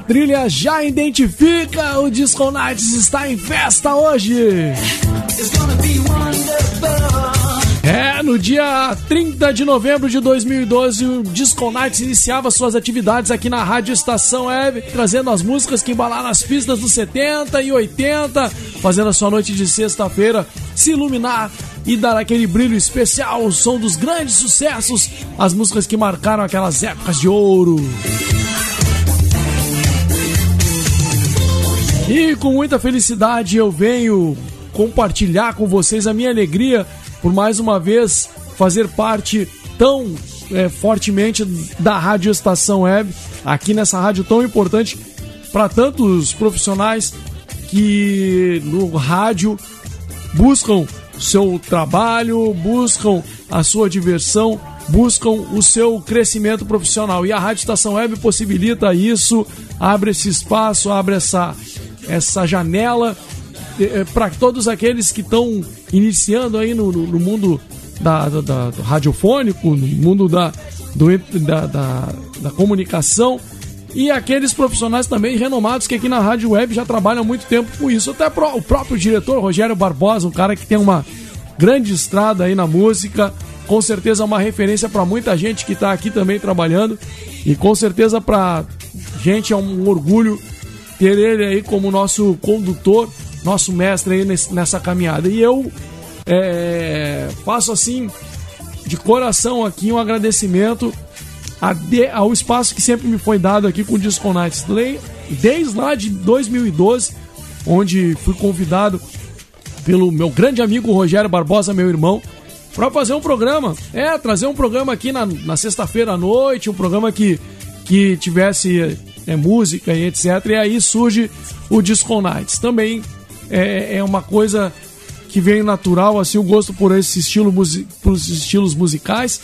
Trilha já identifica o Disco Nights está em festa hoje. É, no dia 30 de novembro de 2012, o Disco Nights iniciava suas atividades aqui na Rádio Estação Web, trazendo as músicas que embalaram as pistas dos 70 e 80, fazendo a sua noite de sexta-feira se iluminar e dar aquele brilho especial, o som dos grandes sucessos, as músicas que marcaram aquelas épocas de ouro. E com muita felicidade eu venho compartilhar com vocês a minha alegria por mais uma vez fazer parte tão é, fortemente da Rádio Estação Web, aqui nessa rádio tão importante para tantos profissionais que no rádio buscam seu trabalho, buscam a sua diversão, buscam o seu crescimento profissional. E a Rádio Estação Web possibilita isso, abre esse espaço, abre essa essa janela eh, para todos aqueles que estão iniciando aí no, no, no mundo da, da, da, do radiofônico, no mundo da, do, da, da, da, comunicação e aqueles profissionais também renomados que aqui na Rádio Web já trabalham muito tempo com isso. Até o próprio diretor Rogério Barbosa, um cara que tem uma grande estrada aí na música, com certeza uma referência para muita gente que está aqui também trabalhando e com certeza para gente é um orgulho ter ele aí como nosso condutor, nosso mestre aí nessa caminhada. E eu é, faço assim, de coração aqui, um agradecimento de, ao espaço que sempre me foi dado aqui com o Disco Nights. Desde lá de 2012, onde fui convidado pelo meu grande amigo Rogério Barbosa, meu irmão, para fazer um programa. É, trazer um programa aqui na, na sexta-feira à noite, um programa que, que tivesse é, música e etc. E aí surge o Disco Nights. Também é, é uma coisa que vem natural, assim, o gosto por esse estilo, por esses estilos musicais.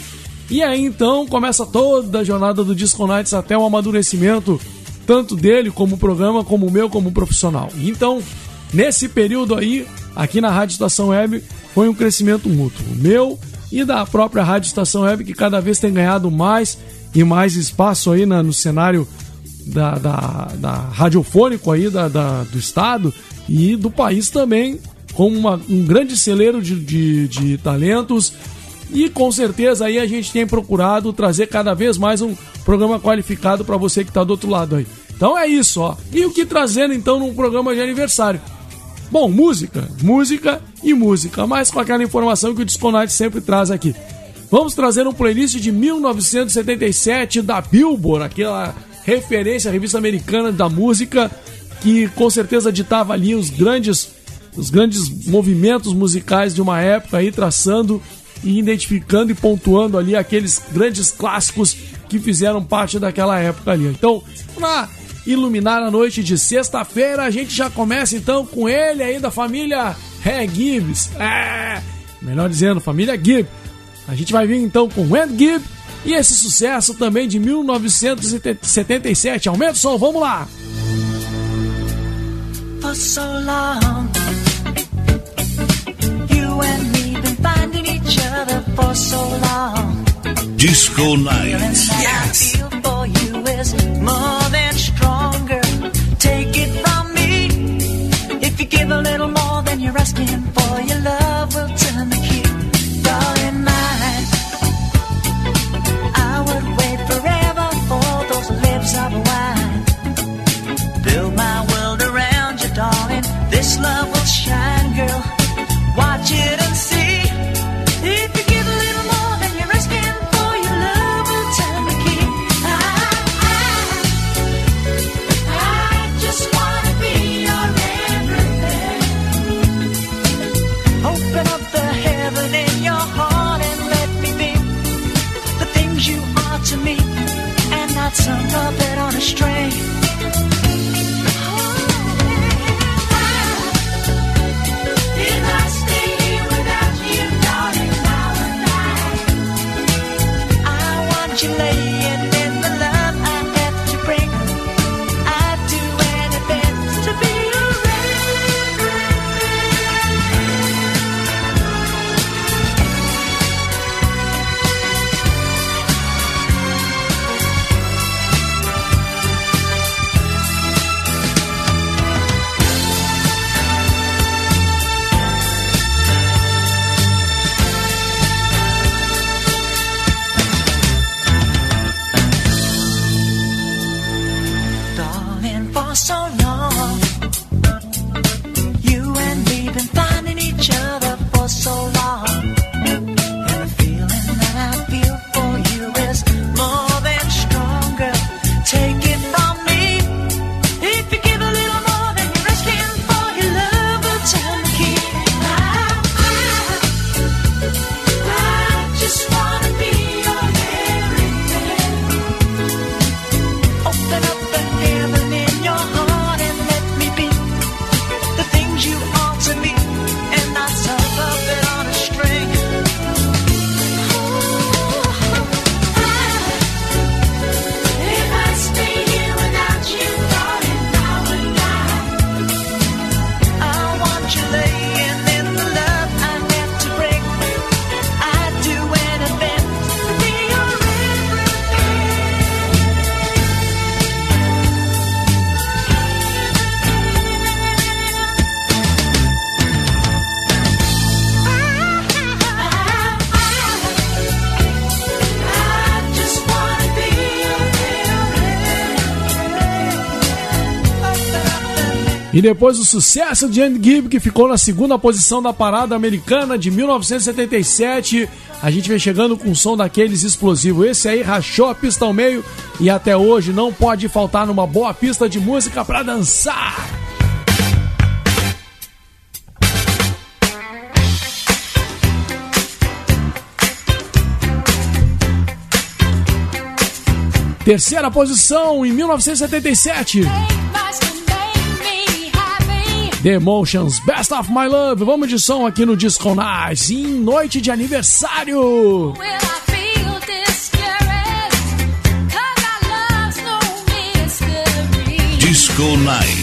E aí então começa toda a jornada do Disco Nights até o amadurecimento, tanto dele como programa, como o meu como profissional. Então, nesse período aí, aqui na Rádio Estação Web, foi um crescimento mútuo. Meu e da própria Rádio Estação Web, que cada vez tem ganhado mais e mais espaço aí na, no cenário da, da, da radiofônico aí da, da, do estado e do país também, como uma, um grande celeiro de, de, de talentos. E com certeza aí a gente tem procurado trazer cada vez mais um programa qualificado para você que está do outro lado aí. Então é isso, ó. E o que trazendo então num programa de aniversário? Bom, música, música e música, mas com aquela informação que o Disconate sempre traz aqui. Vamos trazer um playlist de 1977 da Billboard, aquela referência à revista americana da música, que com certeza ditava ali os grandes, os grandes movimentos musicais de uma época aí, traçando e identificando e pontuando ali aqueles grandes clássicos que fizeram parte daquela época ali. Então, para iluminar a noite de sexta-feira, a gente já começa então com ele aí da família Ré Gibbs. É, melhor dizendo, família Gibb. A gente vai vir então com Ed Gibb e esse sucesso também de 1977. Aumenta o som, vamos lá! For so long, you and me been finding each other for so long. Disco Night. Yes. more than stronger. Take it from strength. E depois o sucesso de Andy Gibb, que ficou na segunda posição da parada americana de 1977. A gente vem chegando com um som daqueles explosivos. Esse aí rachou a pista ao meio e até hoje não pode faltar numa boa pista de música para dançar. Terceira posição em 1977. The Emotions, Best of My Love. Vamos de som aqui no Disco Nice, em noite de aniversário. Disco Night.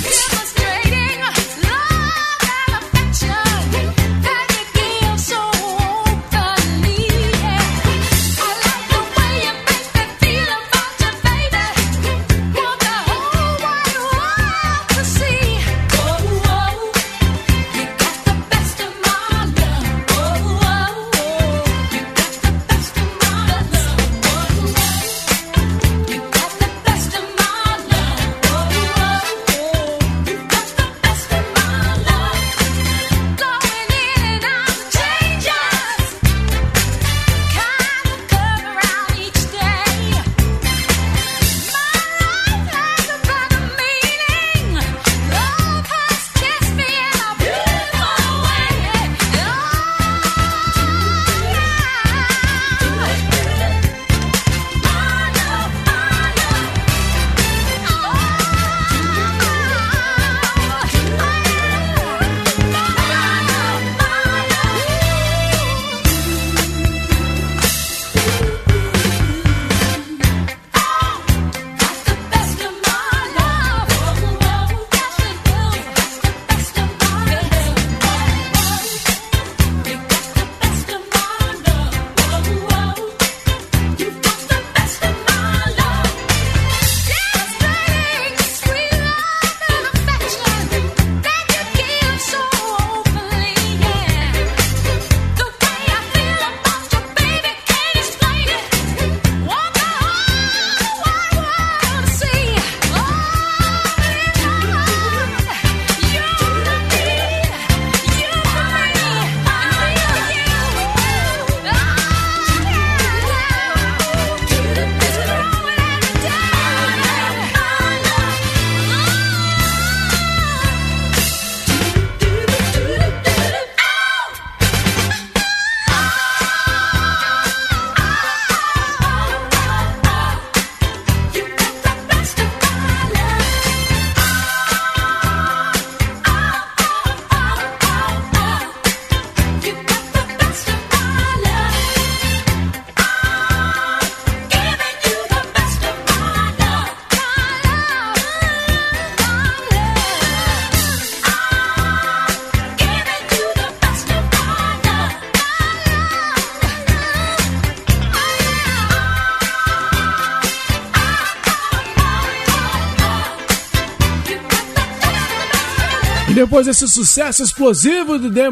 Depois desse sucesso explosivo de The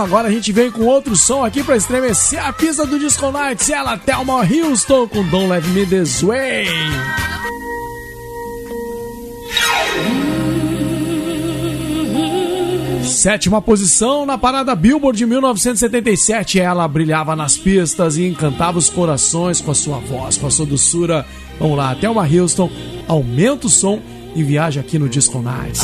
agora a gente vem com outro som aqui para estremecer a pista do Disco Nights. Ela, Thelma Houston, com Don't Let Me This Way. Sétima posição na parada Billboard de 1977. Ela brilhava nas pistas e encantava os corações com a sua voz, com a sua doçura. Vamos lá, Thelma Houston, aumenta o som e viaja aqui no Disco Nights.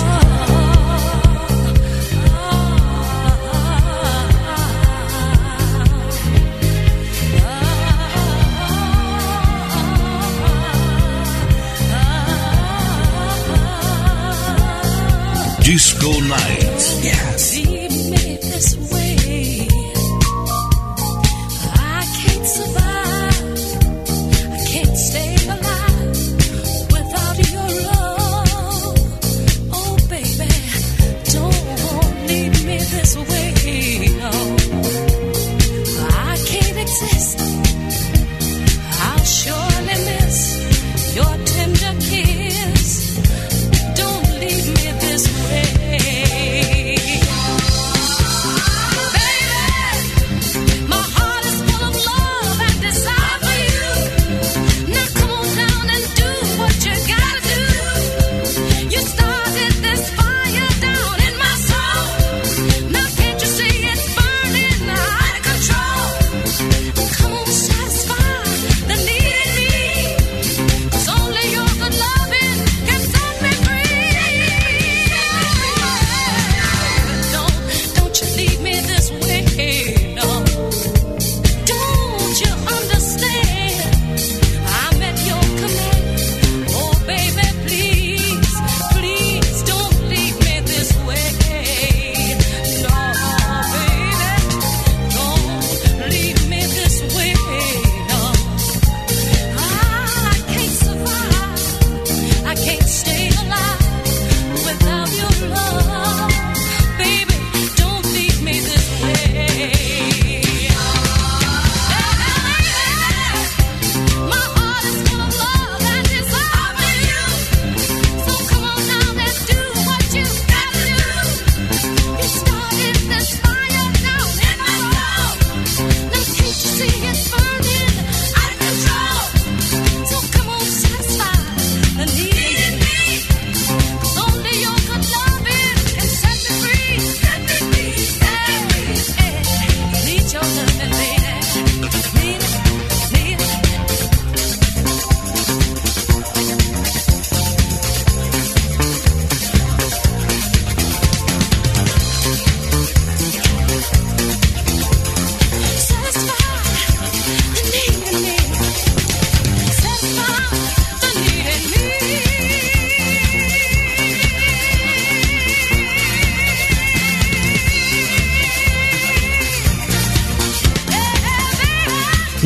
Disco Night. Yes.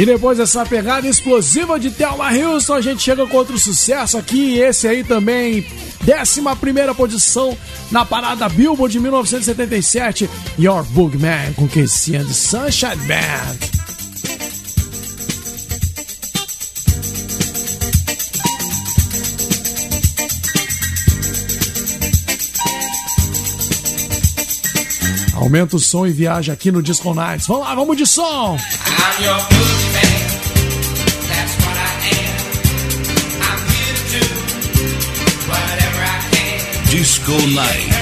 E depois dessa pegada explosiva de Thelma Houston, a gente chega com outro sucesso aqui. Esse aí também, 11 posição na parada Billboard de 1977. Your Boogman com Casey de Sunshine Band. Aumenta o som e viaja aqui no Disco Nights. Vamos lá, vamos de som! Disco Night.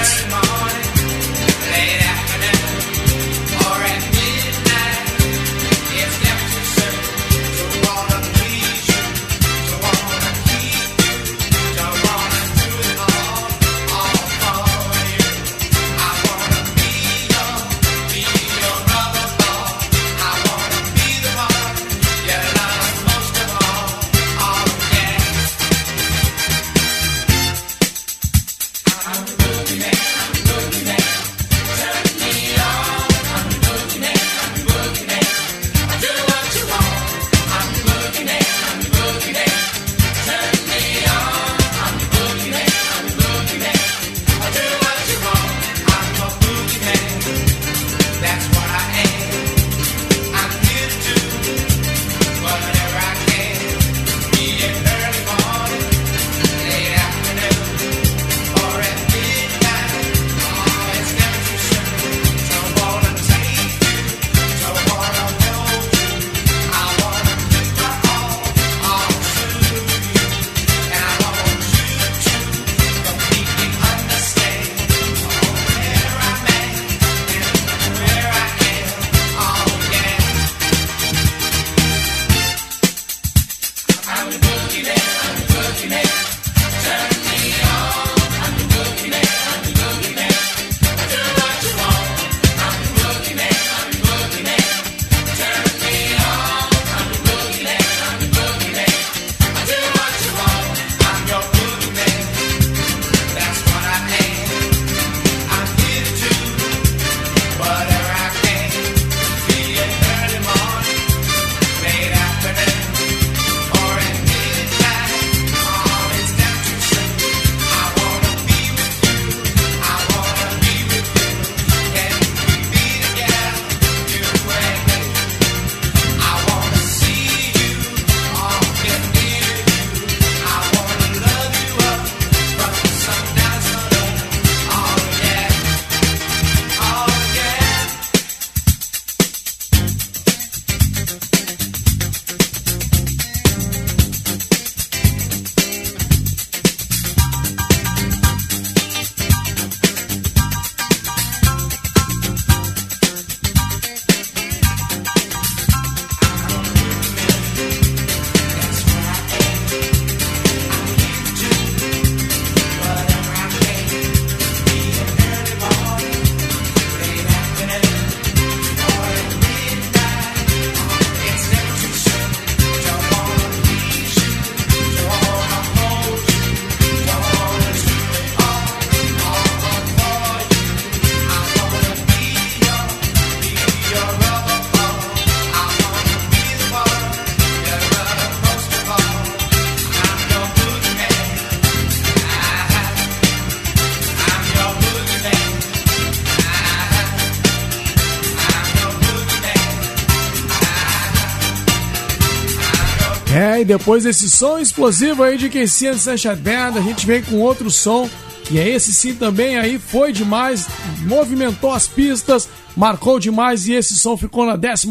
E depois desse som explosivo aí de Casey Sunshine Band, a gente vem com outro som, que é esse sim também aí, foi demais, movimentou as pistas, marcou demais e esse som ficou na 12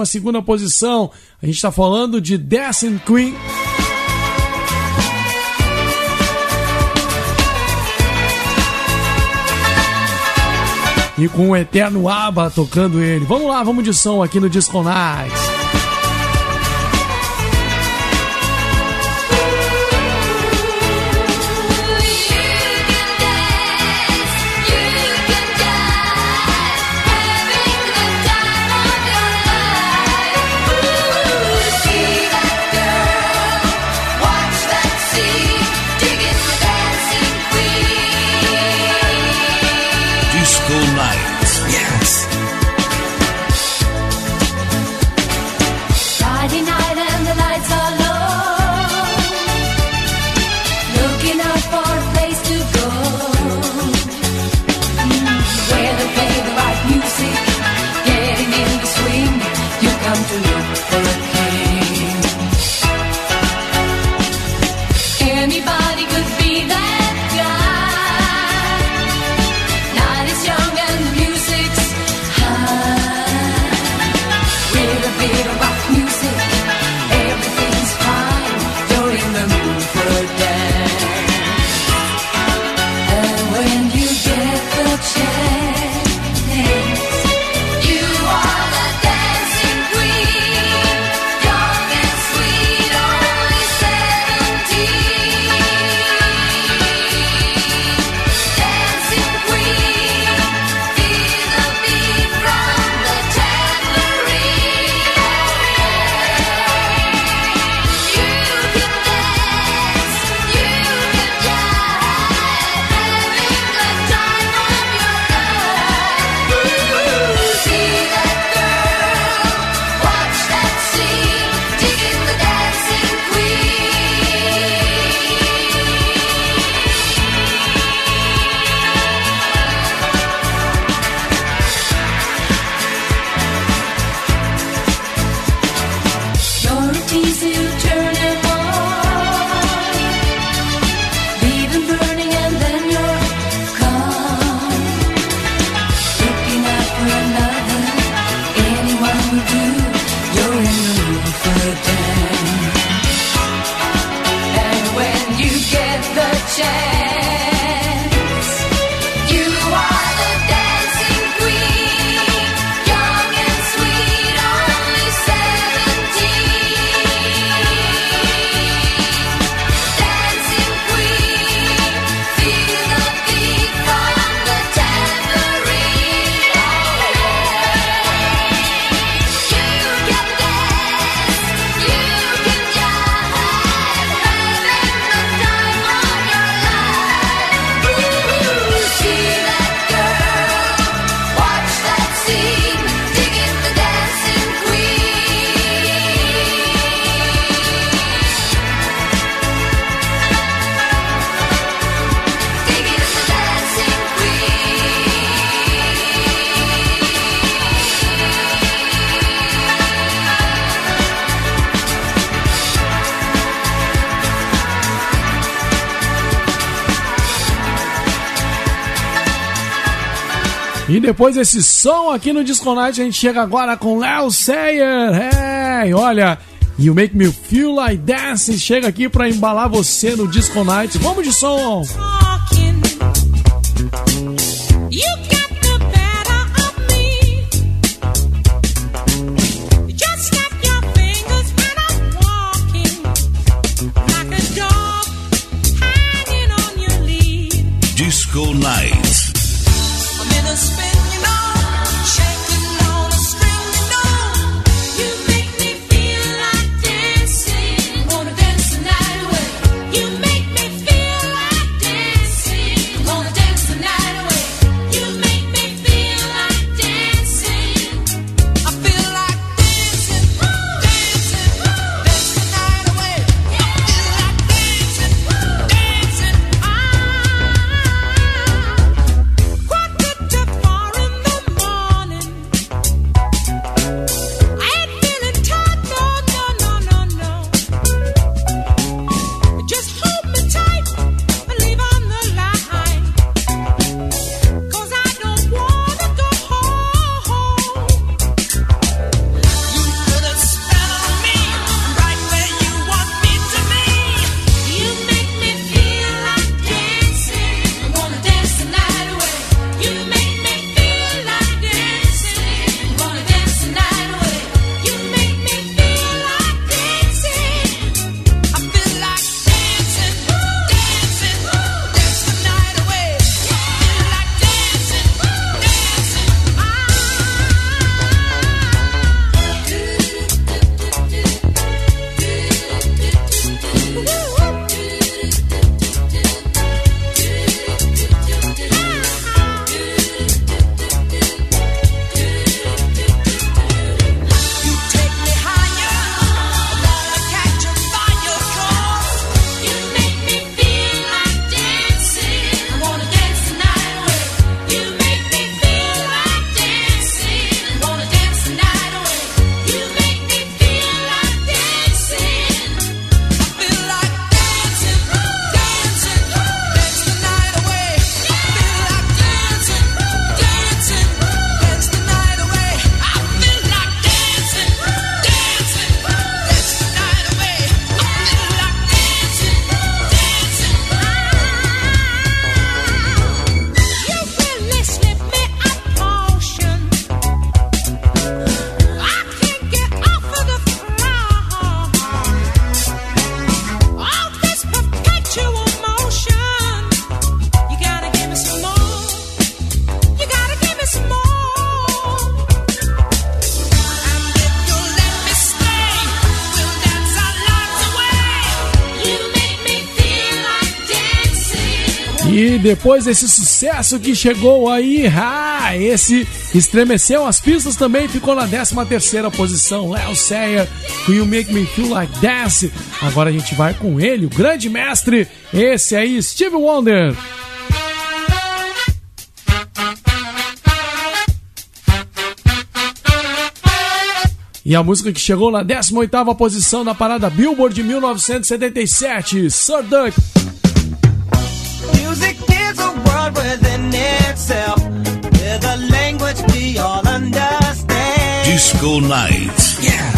posição. A gente tá falando de Dancing Queen. E com o eterno ABBA tocando ele. Vamos lá, vamos de som aqui no Disco. Depois desse som aqui no Disco Night, a gente chega agora com Léo Sayer. E olha, You Make Me Feel Like Dancing chega aqui para embalar você no Disco Night. Vamos de som! Depois desse sucesso que chegou aí, ah, esse estremeceu as pistas também, ficou na 13 terceira posição, Léo Sayer, You Make Me Feel Like Dance. Agora a gente vai com ele, o grande mestre, esse aí, Steve Wonder. E a música que chegou na 18ª posição na parada Billboard de 1977, Sir Duck. Understand. Disco night. Yes.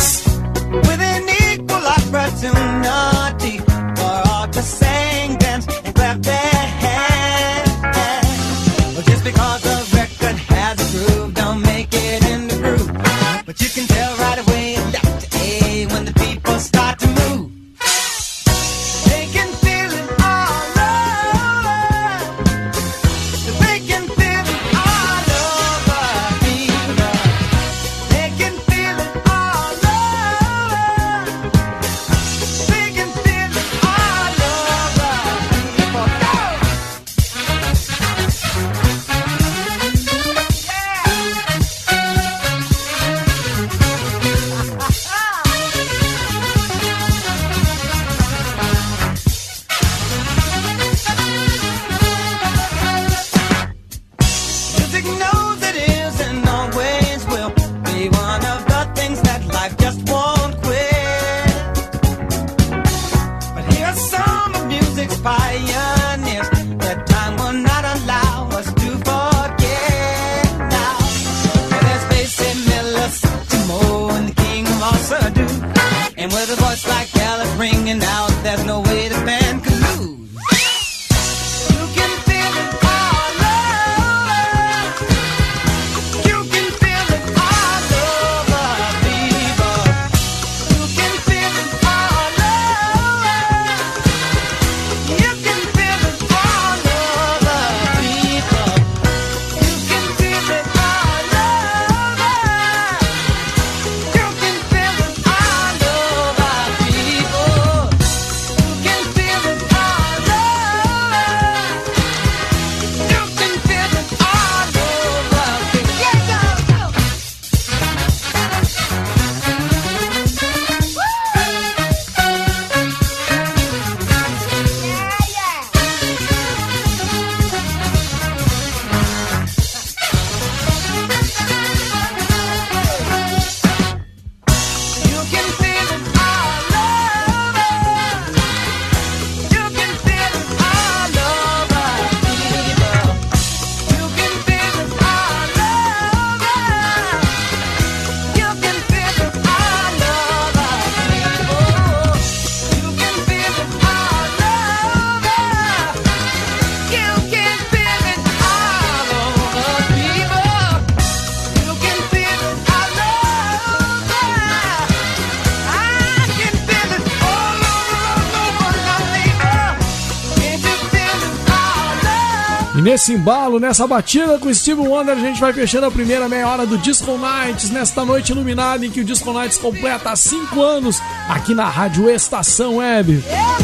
Nesse embalo, nessa batida com o Steve Wonder, a gente vai fechando a primeira meia hora do Disco Nights, nesta noite iluminada em que o Disco Nights completa 5 anos aqui na Rádio Estação Web. Everybody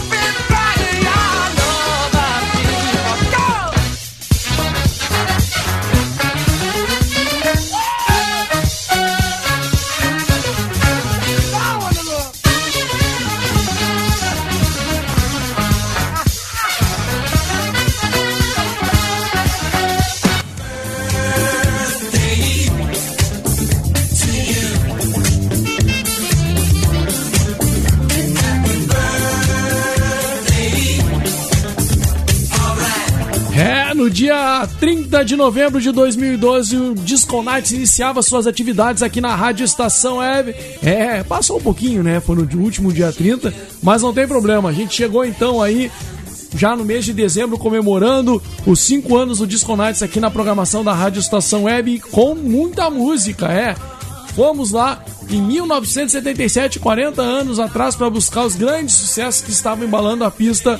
dia 30 de novembro de 2012, o Disco Nights iniciava suas atividades aqui na Rádio Estação Web. É, passou um pouquinho, né? Foi no último dia 30, mas não tem problema. A gente chegou então aí já no mês de dezembro comemorando os 5 anos do Disco Nights aqui na programação da Rádio Estação Web com muita música, é. Fomos lá em 1977, 40 anos atrás, para buscar os grandes sucessos que estavam embalando a pista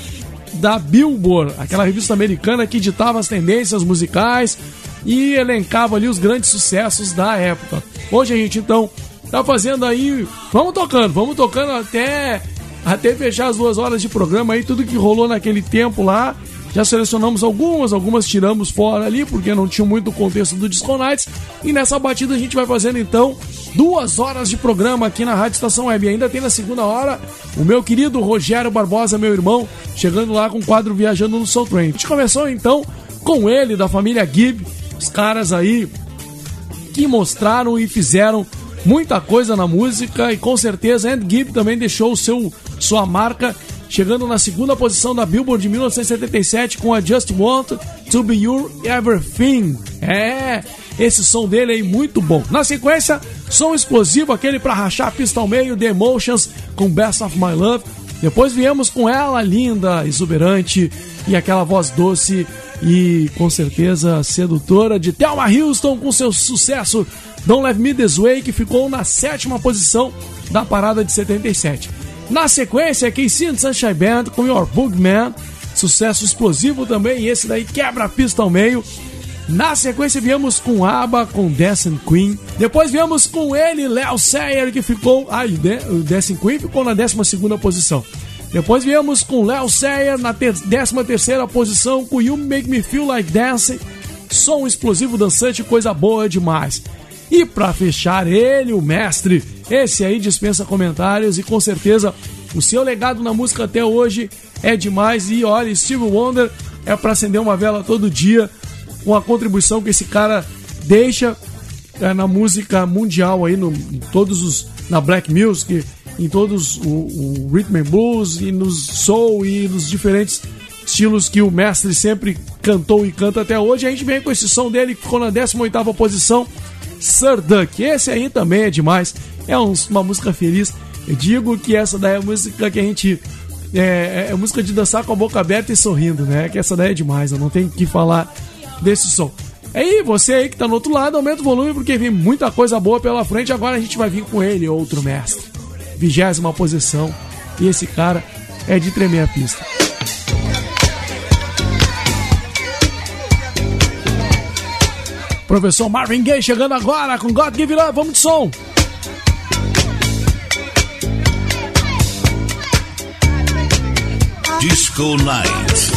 da Billboard, aquela revista americana que ditava as tendências musicais e elencava ali os grandes sucessos da época. Hoje a gente então tá fazendo aí, vamos tocando, vamos tocando até até fechar as duas horas de programa aí, tudo que rolou naquele tempo lá. Já selecionamos algumas, algumas tiramos fora ali, porque não tinha muito contexto do Disco Nights. E nessa batida a gente vai fazendo então duas horas de programa aqui na Rádio Estação Web. E ainda tem na segunda hora o meu querido Rogério Barbosa, meu irmão, chegando lá com o quadro Viajando no Soul Train. A gente começou então com ele, da família Gibb, os caras aí que mostraram e fizeram muita coisa na música e com certeza Andy Gibb também deixou seu, sua marca chegando na segunda posição da Billboard de 1977 com a Just Want to Be Your Everything. É, esse som dele aí muito bom. Na sequência, som explosivo, aquele para rachar a pista ao meio, The Emotions com Best of My Love. Depois viemos com ela, linda, exuberante e aquela voz doce e com certeza sedutora de Thelma Houston com seu sucesso Don't Let Me This Way, que ficou na sétima posição da parada de 77. Na sequência, Casey and Sunshine Band com Your Boogman, sucesso explosivo também, e esse daí quebra a pista ao meio. Na sequência, viemos com ABBA, com Dancing Queen. Depois viemos com ele, Léo Sayer, que ficou. Ah, o Dancing Queen ficou na 12 posição. Depois viemos com Léo Sayer na 13 posição, com You Make Me Feel Like Dancing. Som explosivo dançante, coisa boa demais. E para fechar, ele, o mestre, esse aí dispensa comentários e com certeza o seu legado na música até hoje é demais. E olha, Steve Wonder é para acender uma vela todo dia com a contribuição que esse cara deixa é, na música mundial aí, no, todos os. na Black Music, em todos o, o Rhythm and Blues e nos Soul e nos diferentes estilos que o mestre sempre cantou e canta até hoje. A gente vem com esse som dele que ficou na 18 posição Sir Duck. Esse aí também é demais. É um, uma música feliz. Eu digo que essa daí é a música que a gente. É, é, música de dançar com a boca aberta e sorrindo, né? Que essa daí é demais, eu não tenho que falar desse som. Aí, você aí que tá no outro lado, aumenta o volume porque vem muita coisa boa pela frente. Agora a gente vai vir com ele, outro mestre. Vigésima posição. E esse cara é de tremer a pista. Professor Marvin Gaye chegando agora com God Give Up. Vamos de som. Disco Night.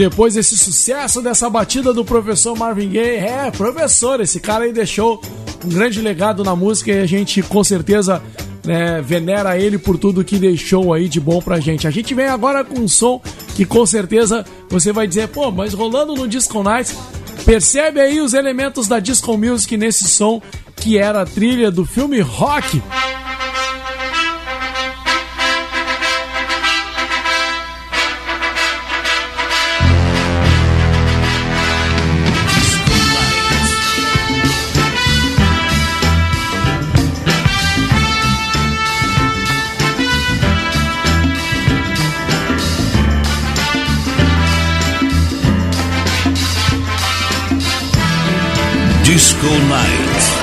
Depois desse sucesso dessa batida do professor Marvin Gaye, é, professor, esse cara aí deixou um grande legado na música e a gente com certeza né, venera ele por tudo que deixou aí de bom pra gente. A gente vem agora com um som que com certeza você vai dizer, pô, mas rolando no Disco Nights, percebe aí os elementos da Disco Music nesse som que era a trilha do filme Rock. Disco Night.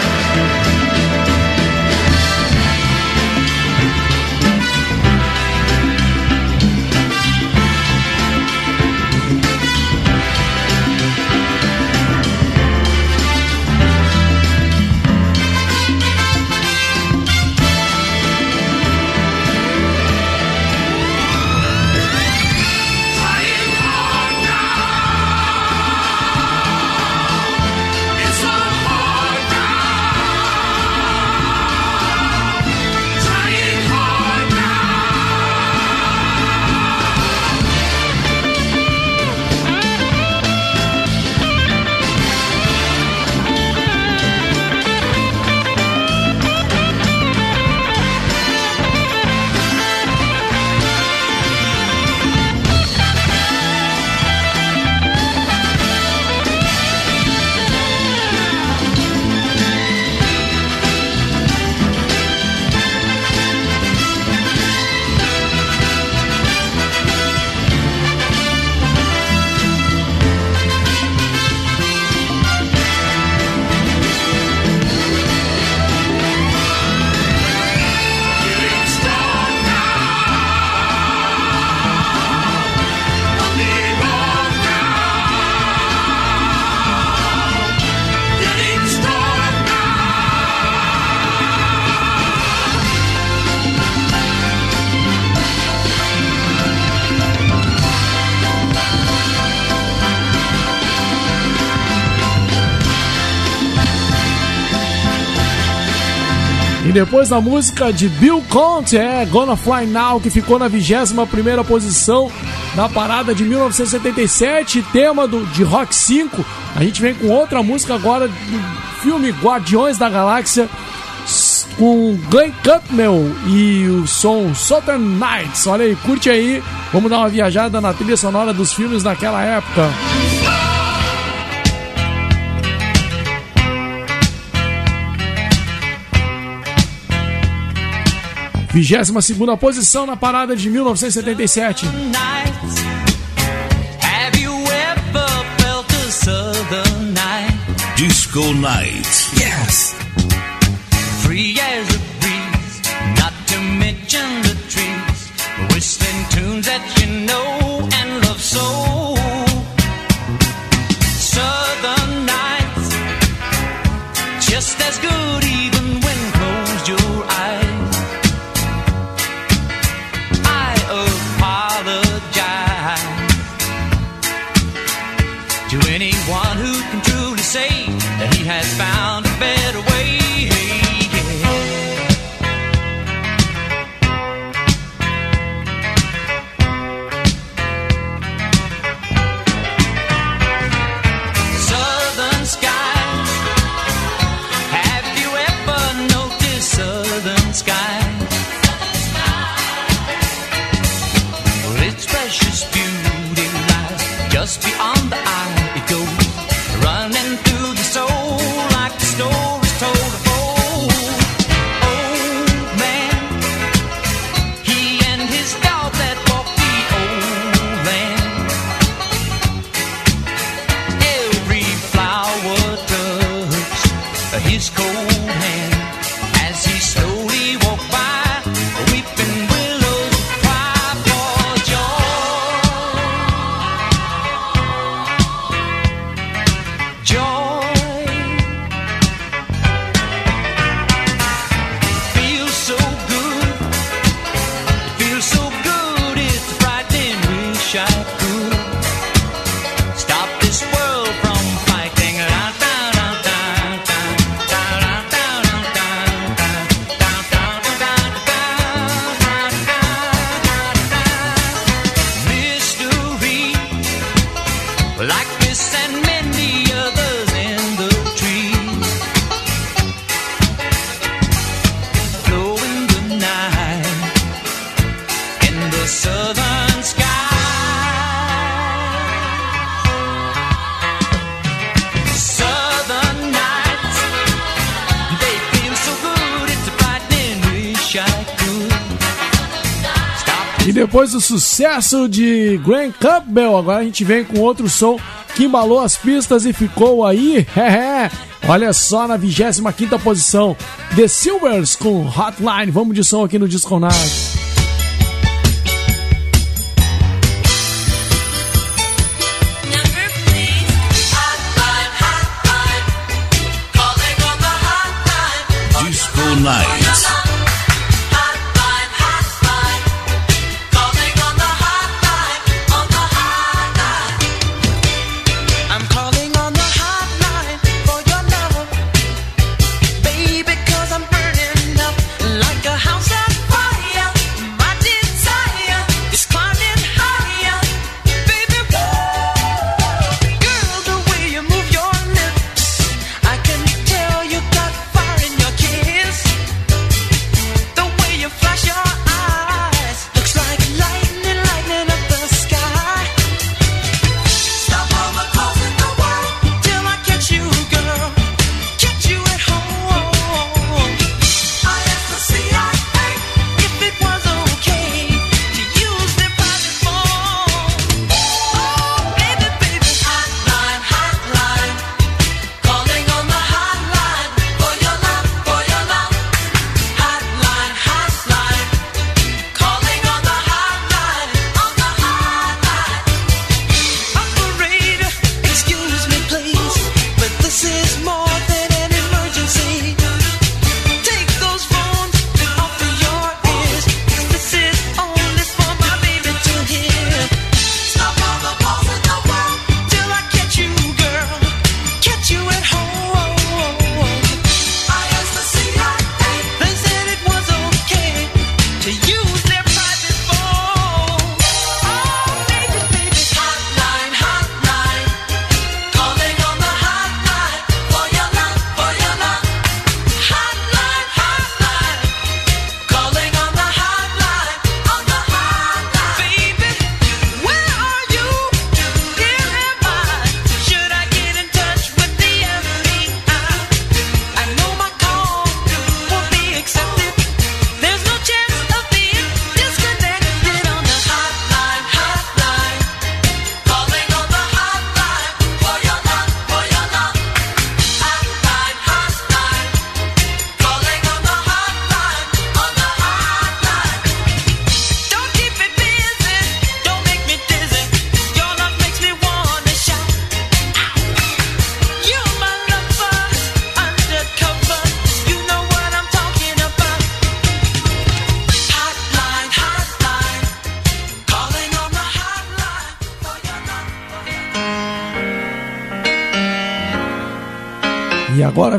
Depois da música de Bill Conte, é Gonna Fly Now, que ficou na 21 primeira posição na parada de 1977, tema do, de Rock 5. A gente vem com outra música agora do filme Guardiões da Galáxia, com Glenn Campbell e o som Southern Nights. Olha aí, curte aí. Vamos dar uma viajada na trilha sonora dos filmes naquela época. 22 posição na parada de 1977. Disco Night. Yes. Free as a sucesso de Grant Campbell. Agora a gente vem com outro som que embalou as pistas e ficou aí. É, é. Olha só, na 25 posição, The Silvers com Hotline. Vamos de som aqui no Disco Night.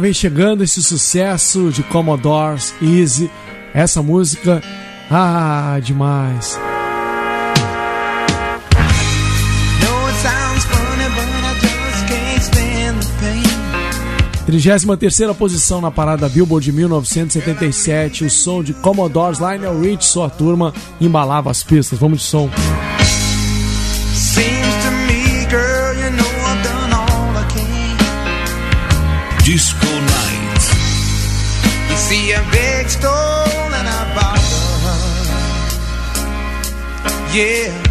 vem chegando esse sucesso de Commodores Easy. Essa música, ah, demais. Trigésima terceira posição na parada Billboard de 1977, o som de Commodores Lionel Rich, sua turma embalava as pistas. Vamos de som. Disco see a big stone and I bought one. Yeah.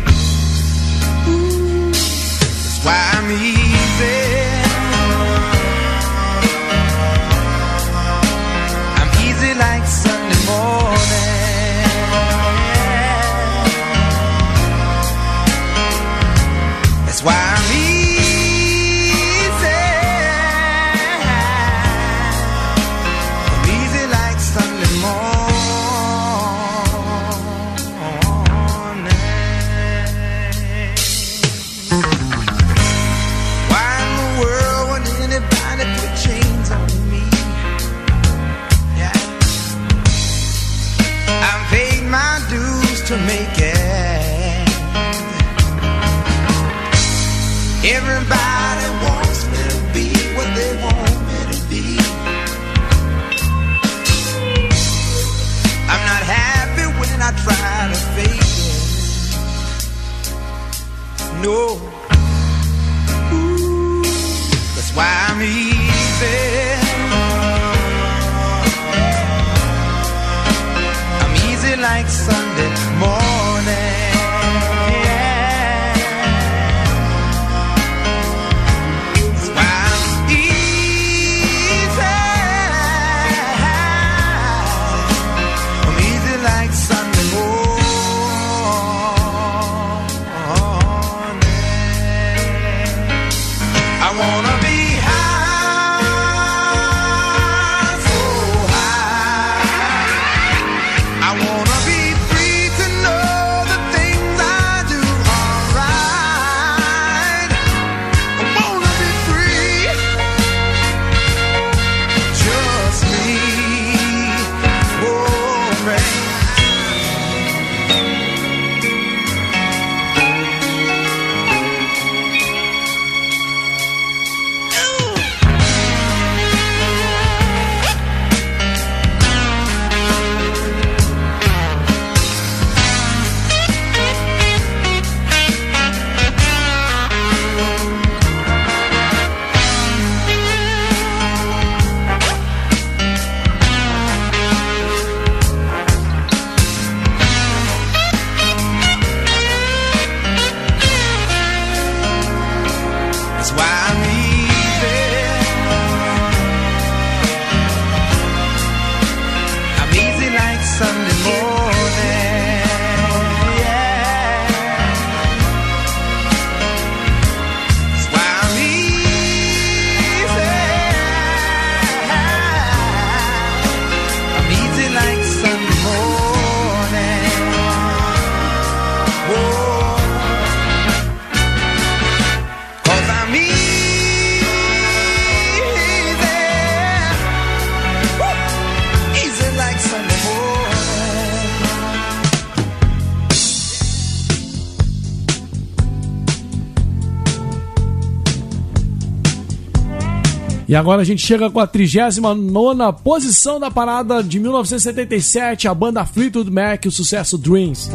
E agora a gente chega com a 39 posição da parada de 1977, a banda Fleetwood Mac, o sucesso Dreams.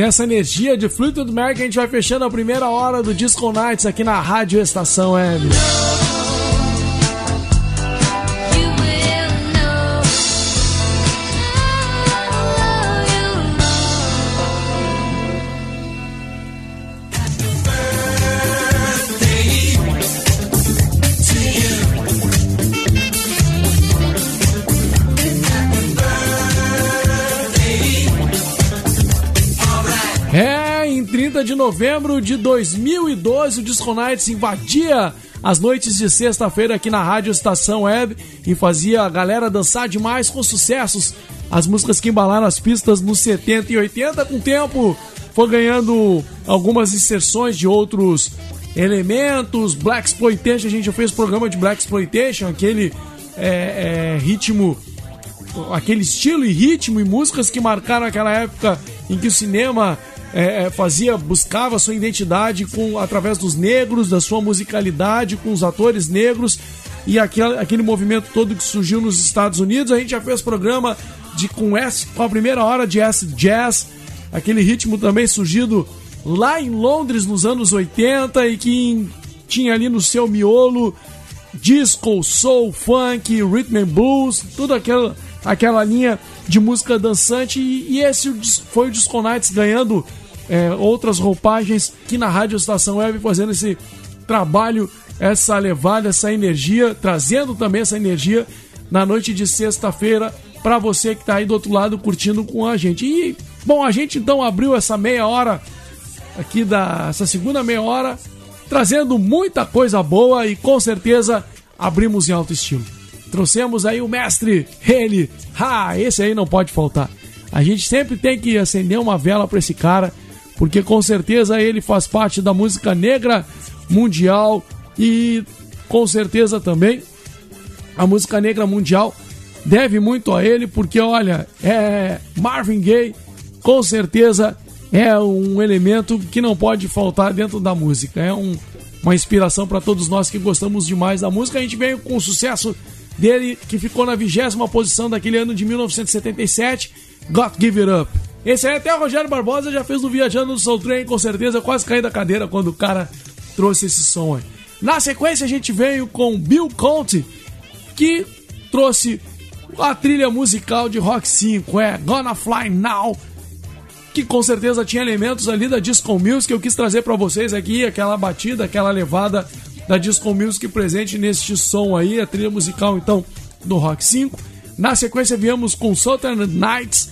Nessa energia de Fleetwood Mac, a gente vai fechando a primeira hora do Disco Nights aqui na Rádio Estação Web. Novembro de 2012, o Disco Nights invadia as noites de sexta-feira aqui na Rádio Estação Web e fazia a galera dançar demais com sucessos. As músicas que embalaram as pistas nos 70 e 80, com o tempo foi ganhando algumas inserções de outros elementos. Black Exploitation, a gente já fez programa de Black Exploitation, aquele é, é, ritmo aquele estilo e ritmo e músicas que marcaram aquela época em que o cinema é, é, fazia, buscava sua identidade com através dos negros, da sua musicalidade, com os atores negros e aquele, aquele movimento todo que surgiu nos Estados Unidos. A gente já fez programa de com, S, com a primeira hora de acid jazz, aquele ritmo também surgido lá em Londres nos anos 80 e que tinha ali no seu miolo disco, soul, funk, rhythm and blues, toda aquela, aquela linha de música dançante. E, e esse foi o Disco Nights ganhando é, outras roupagens aqui na Rádio Estação Web, fazendo esse trabalho, essa levada, essa energia, trazendo também essa energia na noite de sexta-feira para você que está aí do outro lado curtindo com a gente. E, bom, a gente então abriu essa meia hora aqui da essa segunda meia hora trazendo muita coisa boa e com certeza abrimos em alto estilo. Trouxemos aí o mestre, ele, ah, esse aí não pode faltar. A gente sempre tem que acender uma vela para esse cara, porque com certeza ele faz parte da música negra mundial e com certeza também a música negra mundial deve muito a ele, porque olha, é Marvin Gaye com certeza é um elemento que não pode faltar dentro da música. É um, uma inspiração para todos nós que gostamos demais da música. A gente veio com sucesso dele, que ficou na vigésima posição daquele ano de 1977, Got Give It Up. Esse aí até o Rogério Barbosa já fez no Viajando no Soul Train, com certeza, quase caí da cadeira quando o cara trouxe esse som aí. Na sequência, a gente veio com Bill Conte, que trouxe a trilha musical de Rock 5, é Gonna Fly Now, que com certeza tinha elementos ali da Disco Music. Eu quis trazer para vocês aqui aquela batida, aquela levada da Disco Music presente neste som aí, a trilha musical então do Rock 5. Na sequência viemos com Southern Nights,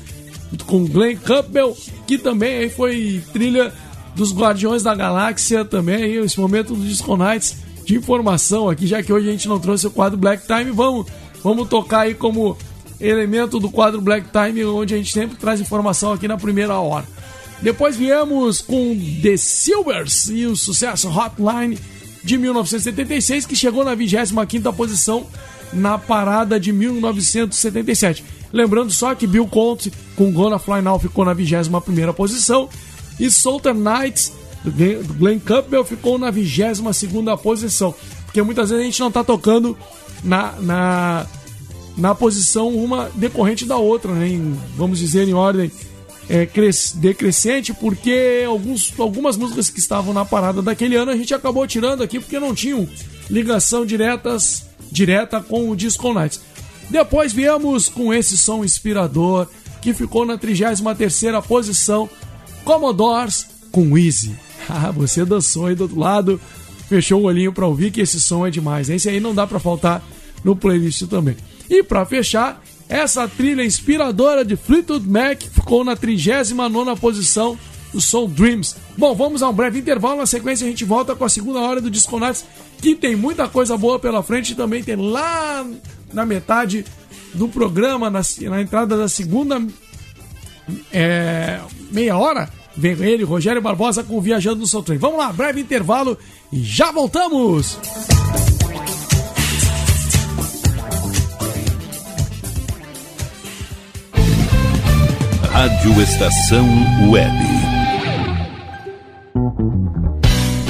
com Glenn Campbell, que também aí foi trilha dos Guardiões da Galáxia também, aí, esse momento do Disco Nights de informação aqui, já que hoje a gente não trouxe o quadro Black Time, vamos, vamos tocar aí como elemento do quadro Black Time, onde a gente sempre traz informação aqui na primeira hora. Depois viemos com The Silvers e o sucesso Hotline de 1976, que chegou na 25ª posição na parada de 1977. Lembrando só que Bill Conte com Gonna Fly Now ficou na 21ª posição e Southern Nights do Glenn- Campbell ficou na 22ª posição. Porque muitas vezes a gente não tá tocando na, na, na posição uma decorrente da outra, né? Em, vamos dizer em ordem é, cres- decrescente, porque alguns, algumas músicas que estavam na parada daquele ano a gente acabou tirando aqui porque não tinham ligação diretas, direta com o Disco Nights. Depois viemos com esse som inspirador que ficou na 33ª posição, Commodores com Easy. Ah, você dançou aí do outro lado, fechou o olhinho pra ouvir que esse som é demais. Esse aí não dá pra faltar no playlist também. E pra fechar, essa trilha inspiradora de Fleetwood Mac ficou na 39ª posição do som Dreams. Bom, vamos a um breve intervalo, na sequência a gente volta com a segunda hora do Disco que tem muita coisa boa pela frente e também tem lá na metade do programa, na, na entrada da segunda é, meia hora, vem ele, Rogério Barbosa, com Viajando no Soul Train. Vamos lá, breve intervalo e já voltamos! Rádio Estação Web.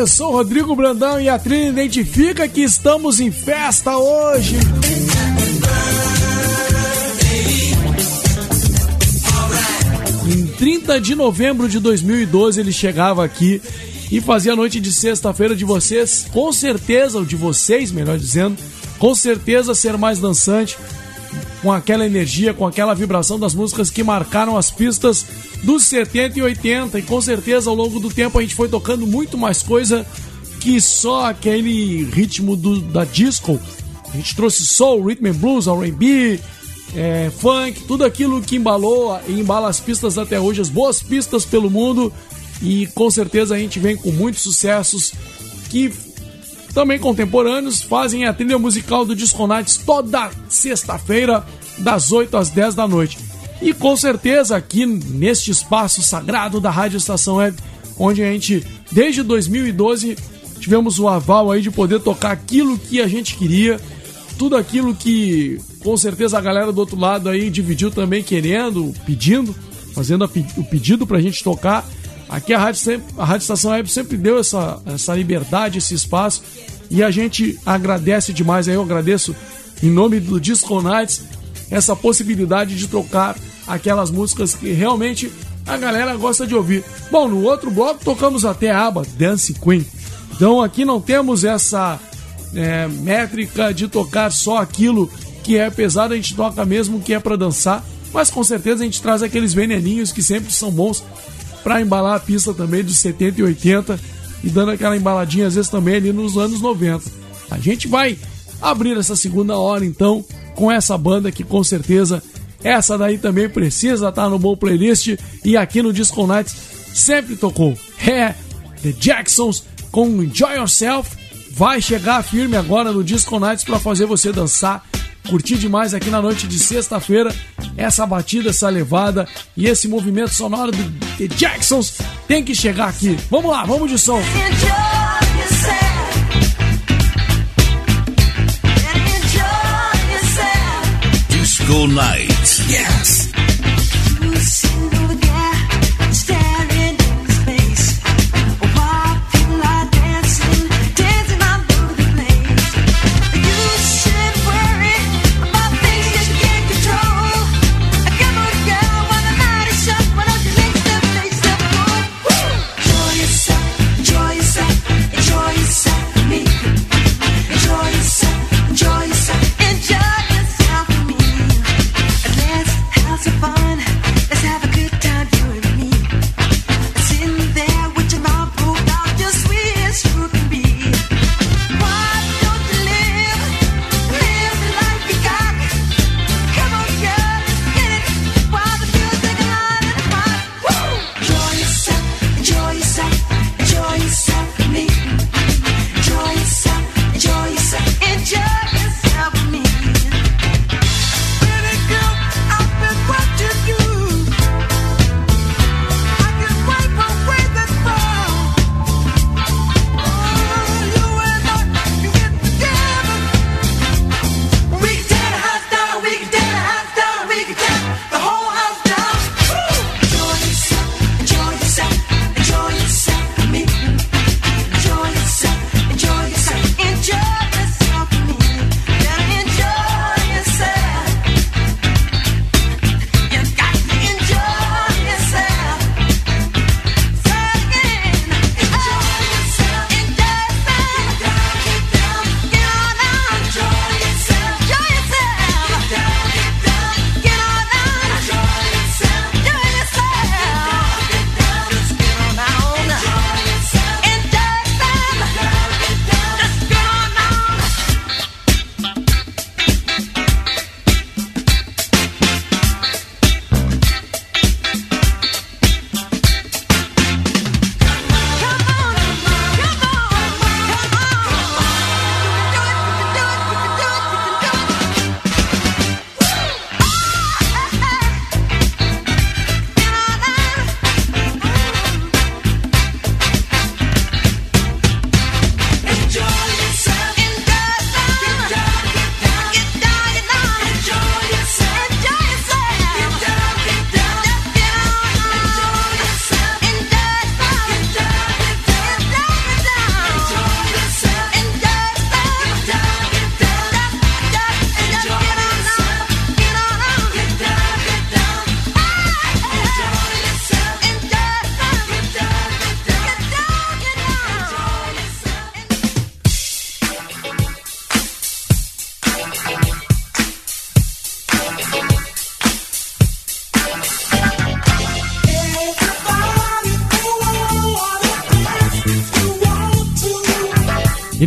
Eu sou Rodrigo Brandão e a trilha identifica que estamos em festa hoje. Em 30 de novembro de 2012 ele chegava aqui e fazia a noite de sexta-feira de vocês, com certeza, ou de vocês, melhor dizendo, com certeza ser mais dançante, com aquela energia, com aquela vibração das músicas que marcaram as pistas dos 70 e 80. E com certeza ao longo do tempo a gente foi tocando muito mais coisa que só aquele ritmo do, da disco. A gente trouxe soul, rhythm and blues, R&B, é, funk, tudo aquilo que embalou e embala as pistas até hoje, as boas pistas pelo mundo. E com certeza a gente vem com muitos sucessos que também contemporâneos, fazem a trilha musical do Disco Nights toda sexta-feira, das 8 às 10 da noite. E com certeza aqui neste espaço sagrado da Rádio Estação Web, onde a gente, desde 2012, tivemos o aval aí de poder tocar aquilo que a gente queria, tudo aquilo que com certeza a galera do outro lado aí dividiu também querendo, pedindo, fazendo o pedido pra gente tocar. Aqui a Rádio, sempre, a Rádio Estação Web sempre deu essa, essa liberdade, esse espaço e a gente agradece demais. Eu agradeço em nome do Disco Nights essa possibilidade de tocar aquelas músicas que realmente a galera gosta de ouvir. Bom, no outro bloco tocamos até a aba Dance Queen. Então aqui não temos essa é, métrica de tocar só aquilo que é pesado, a gente toca mesmo que é pra dançar, mas com certeza a gente traz aqueles veneninhos que sempre são bons pra embalar a pista também dos 70 e 80 e dando aquela embaladinha às vezes também ali nos anos 90. A gente vai abrir essa segunda hora então com essa banda que com certeza essa daí também precisa estar no bom playlist e aqui no Disco Nights sempre tocou. É The Jacksons com Enjoy Yourself vai chegar firme agora no Disco Nights para fazer você dançar, curtir demais aqui na noite de sexta-feira essa batida, essa levada e esse movimento sonoro do The Jacksons tem que chegar aqui. Vamos lá, vamos de som. Disco Night. Yes.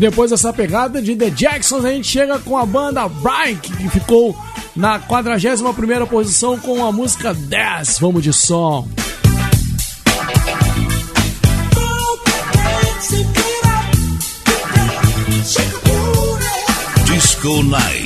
depois dessa pegada de The Jacksons, a gente chega com a banda Bright, que ficou na 41ª posição com a música 10. Vamos de som. Disco Night.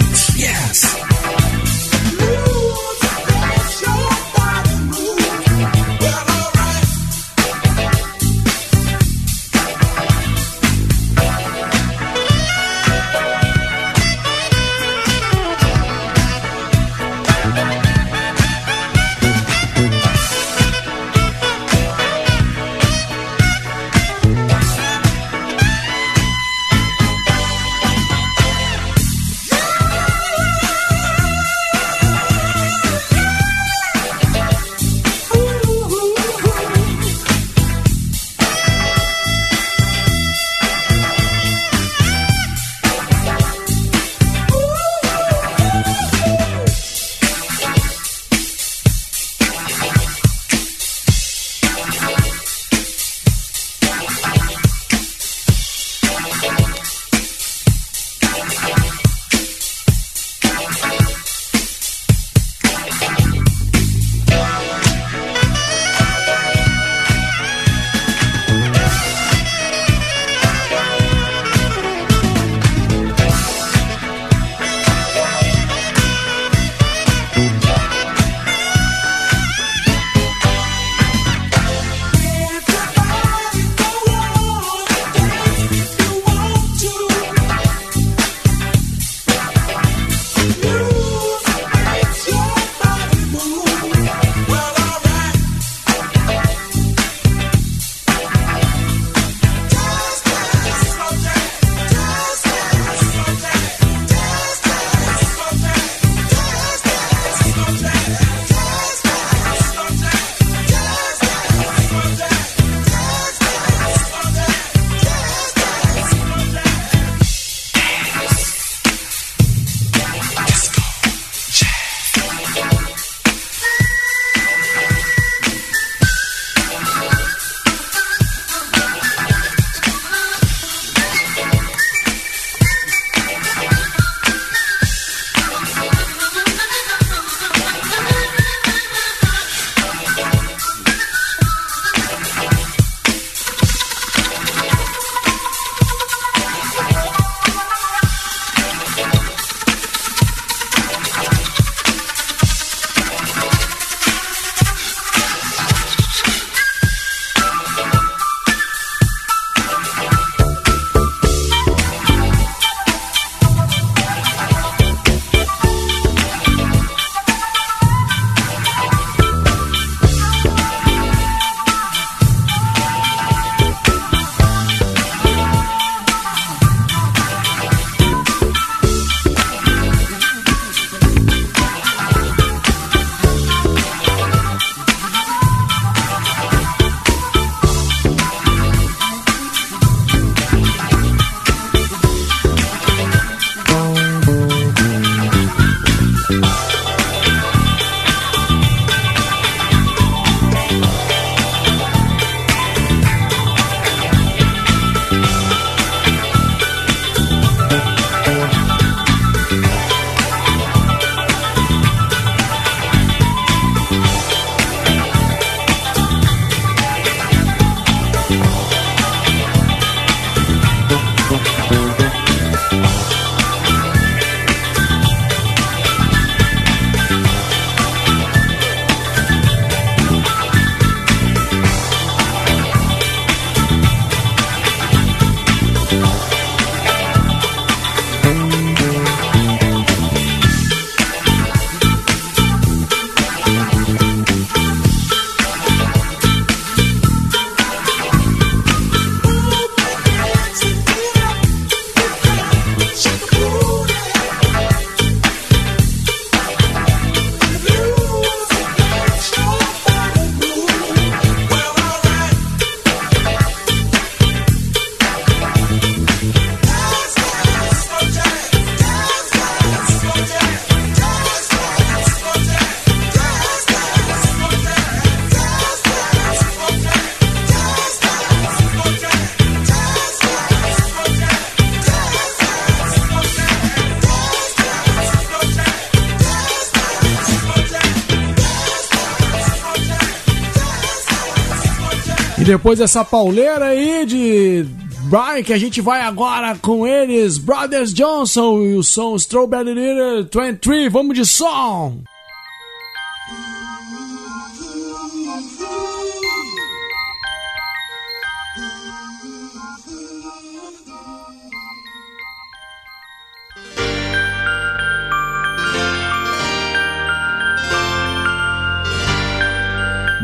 Depois dessa pauleira aí de Brian, que a gente vai agora com eles, Brothers Johnson e o som Strawberry Leader 23. Vamos de som!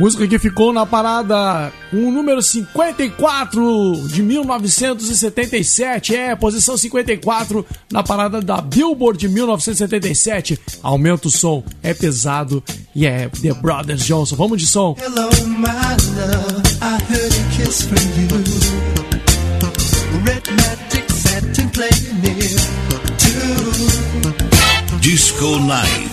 Música que ficou na parada com o número 54 de 1977. É, posição 54 na parada da Billboard de 1977. Aumenta o som, é pesado e é The Brothers Johnson. Vamos de som. Hello, my love. I heard a kiss from you. Red magic satin playing near to Disco Night.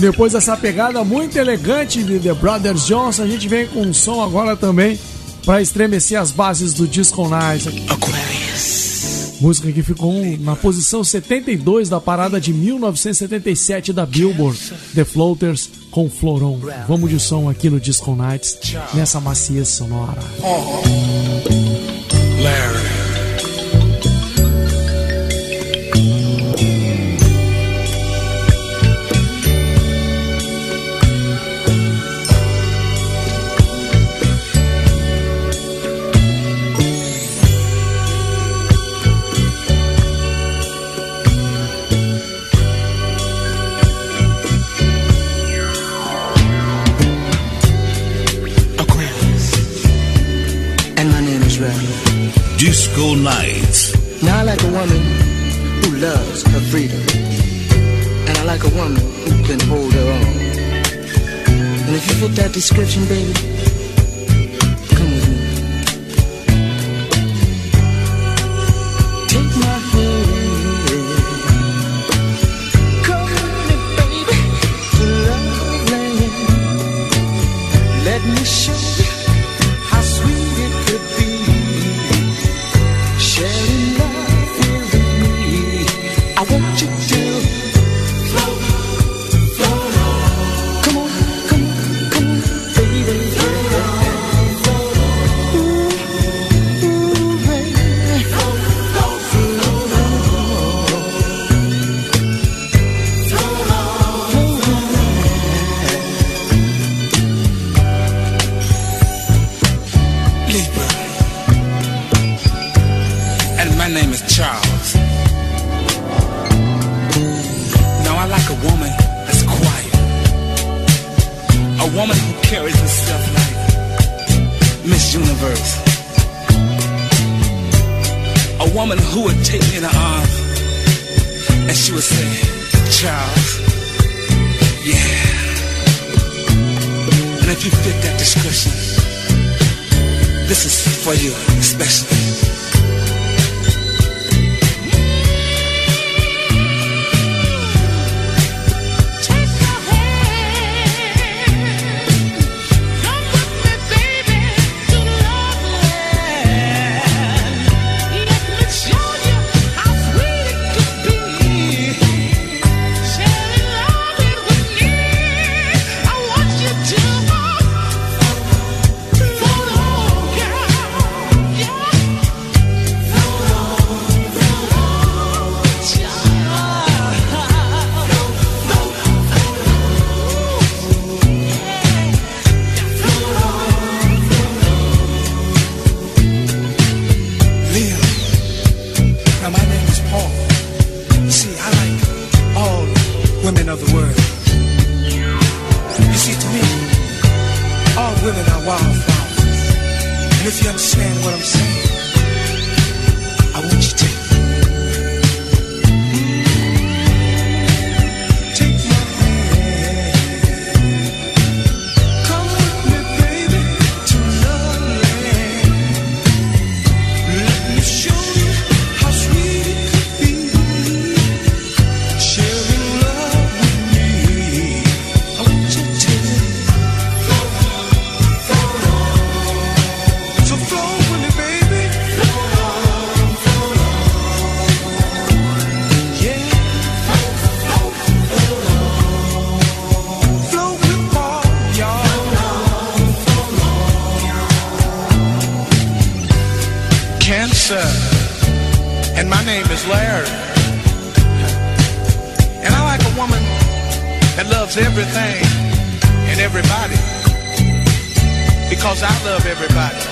E depois dessa pegada muito elegante de The Brothers Johnson, a gente vem com um som agora também para estremecer as bases do Disco Nights. Música que ficou na posição 72 da parada de 1977 da Billboard, The Floaters com Floron. Vamos de som aqui no Disco Nights, nessa macia sonora. Larry. cancer. And my name is Larry. And I like a woman that loves everything and everybody. Because I love everybody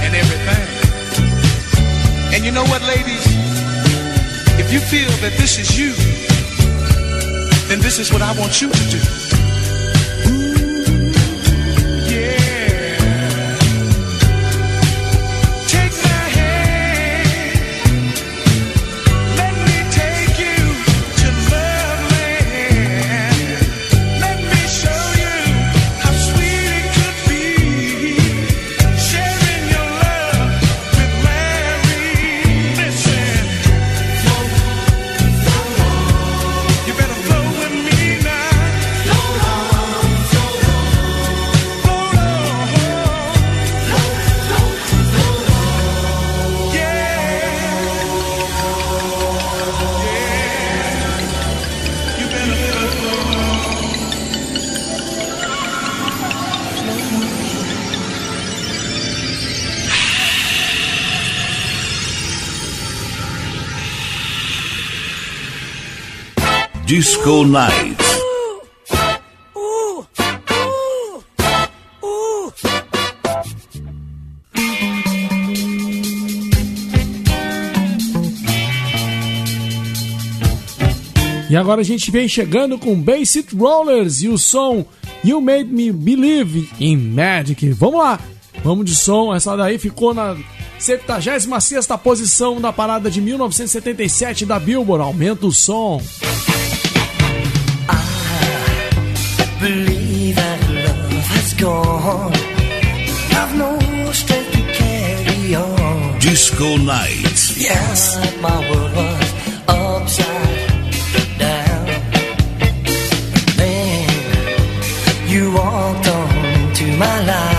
and everything. And you know what, ladies? If you feel that this is you, then this is what I want you to do. Disco Night. E agora a gente vem chegando com Basic Rollers e o som You Made Me Believe in Magic. Vamos lá, vamos de som. Essa daí ficou na 76 posição da parada de 1977 da Billboard. Aumenta o som. Believe that love has gone. I've no strength to carry on. Disco Night. Yes, my world was upside down. Then you walked on into my life.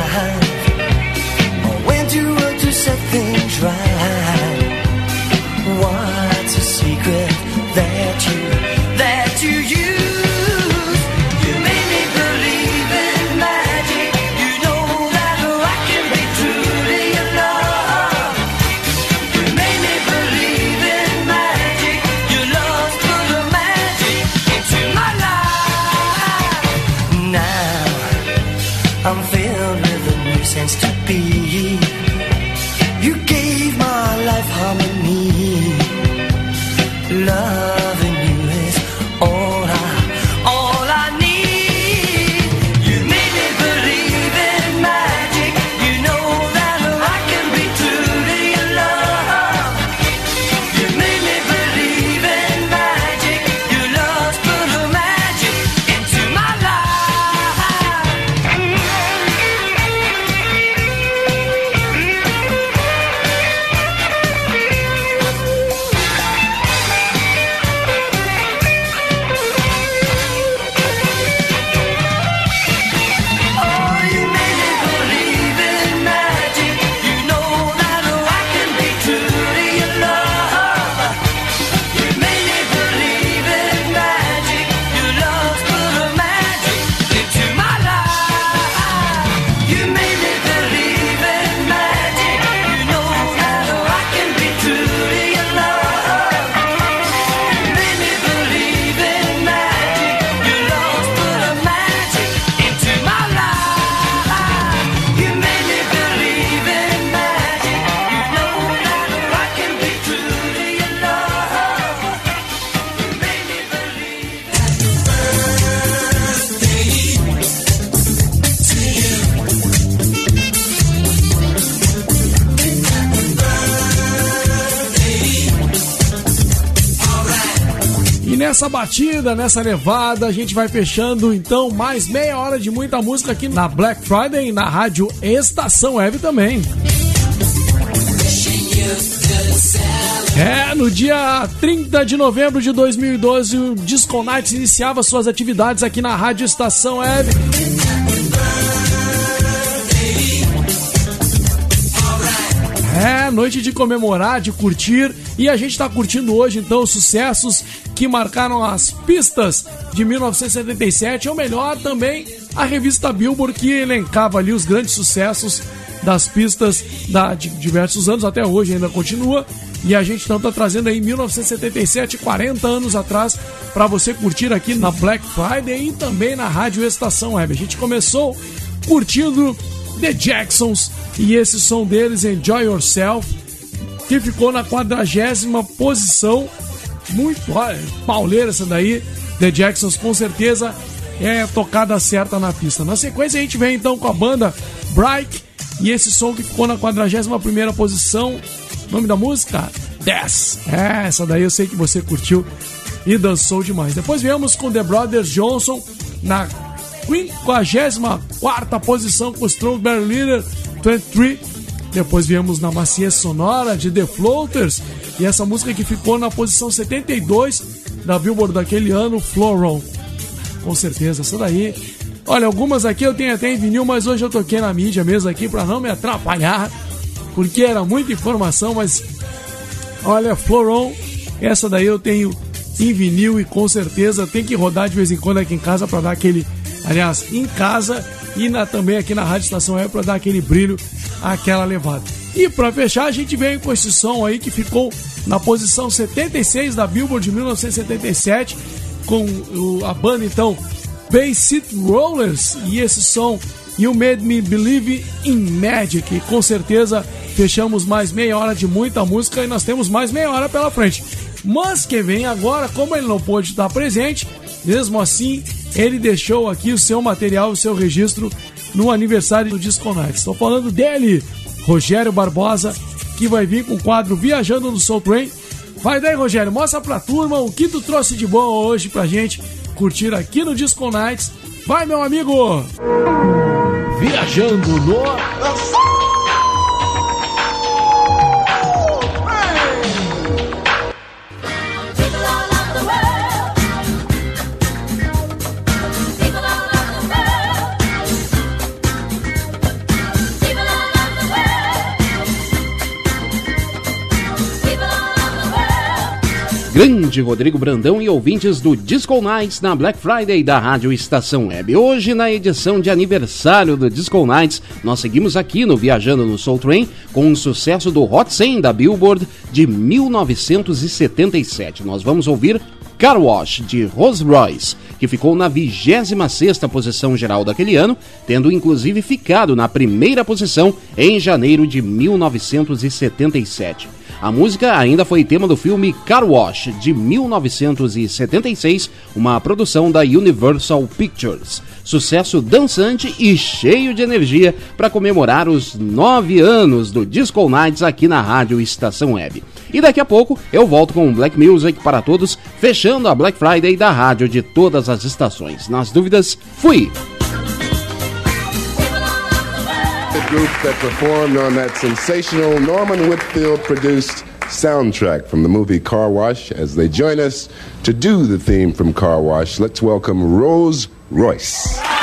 Nessa batida, nessa levada, a gente vai fechando então mais meia hora de muita música aqui na Black Friday e na rádio Estação Web também. É, no dia 30 de novembro de 2012, o Disco Nights iniciava suas atividades aqui na Rádio Estação Web. É, noite de comemorar, de curtir. E a gente tá curtindo hoje, então, os sucessos que marcaram as pistas de 1977. Ou melhor, também a revista Billboard, que elencava ali os grandes sucessos das pistas da, de diversos anos, até hoje ainda continua. E a gente então tá trazendo aí 1977, 40 anos atrás, para você curtir aqui na Black Friday e também na Rádio Estação Web. A gente começou curtindo The Jacksons e esse som deles, Enjoy Yourself, que ficou na quadragésima posição. Muito, pauleira essa daí. The Jacksons com certeza é tocada certa na pista. Na sequência a gente vem então com a banda Bright e esse som que ficou na 41 primeira posição. Nome da música? 10. É, essa daí eu sei que você curtiu e dançou demais. Depois viemos com The Brothers Johnson na 54 posição com Strawberry Leader 23. Depois viemos na macia sonora de The Floaters e essa música que ficou na posição 72 da Billboard daquele ano, Floron. Com certeza, essa daí. Olha, algumas aqui eu tenho até em vinil, mas hoje eu toquei na mídia mesmo aqui para não me atrapalhar, porque era muita informação, mas olha, Floron, essa daí eu tenho em vinil e com certeza tem que rodar de vez em quando aqui em casa para dar aquele, aliás, em casa e na, também aqui na Rádio Estação é para dar aquele brilho, aquela levada. E para fechar, a gente vem com esse som aí que ficou na posição 76 da Billboard de 1977, com a banda então City Rollers e esse som You Made Me Believe in Magic. E com certeza fechamos mais meia hora de muita música e nós temos mais meia hora pela frente. Mas que vem agora, como ele não pôde estar presente, mesmo assim ele deixou aqui o seu material, o seu registro no aniversário do Disco Night. Estou falando dele, Rogério Barbosa, aqui vai vir com o quadro Viajando no Soul Train. Vai daí, Rogério, mostra pra turma o que tu trouxe de bom hoje pra gente curtir aqui no Disco Nights. Vai, meu amigo! Viajando no. Grande Rodrigo Brandão e ouvintes do Disco Nights na Black Friday da Rádio Estação Web. Hoje, na edição de aniversário do Disco Nights, nós seguimos aqui no Viajando no Soul Train com um sucesso do Hot 100 da Billboard de 1977. Nós vamos ouvir Car Wash de Rolls Royce, que ficou na 26ª posição geral daquele ano, tendo inclusive ficado na primeira posição em janeiro de 1977. A música ainda foi tema do filme Car Wash, de 1976, uma produção da Universal Pictures. Sucesso dançante e cheio de energia para comemorar os nove anos do Disco Nights aqui na Rádio Estação Web. E daqui a pouco eu volto com Black Music para todos, fechando a Black Friday da rádio de todas as estações. Nas dúvidas, fui! The group that performed on that sensational Norman Whitfield produced soundtrack from the movie Car Wash. As they join us to do the theme from Car Wash, let's welcome Rose Royce.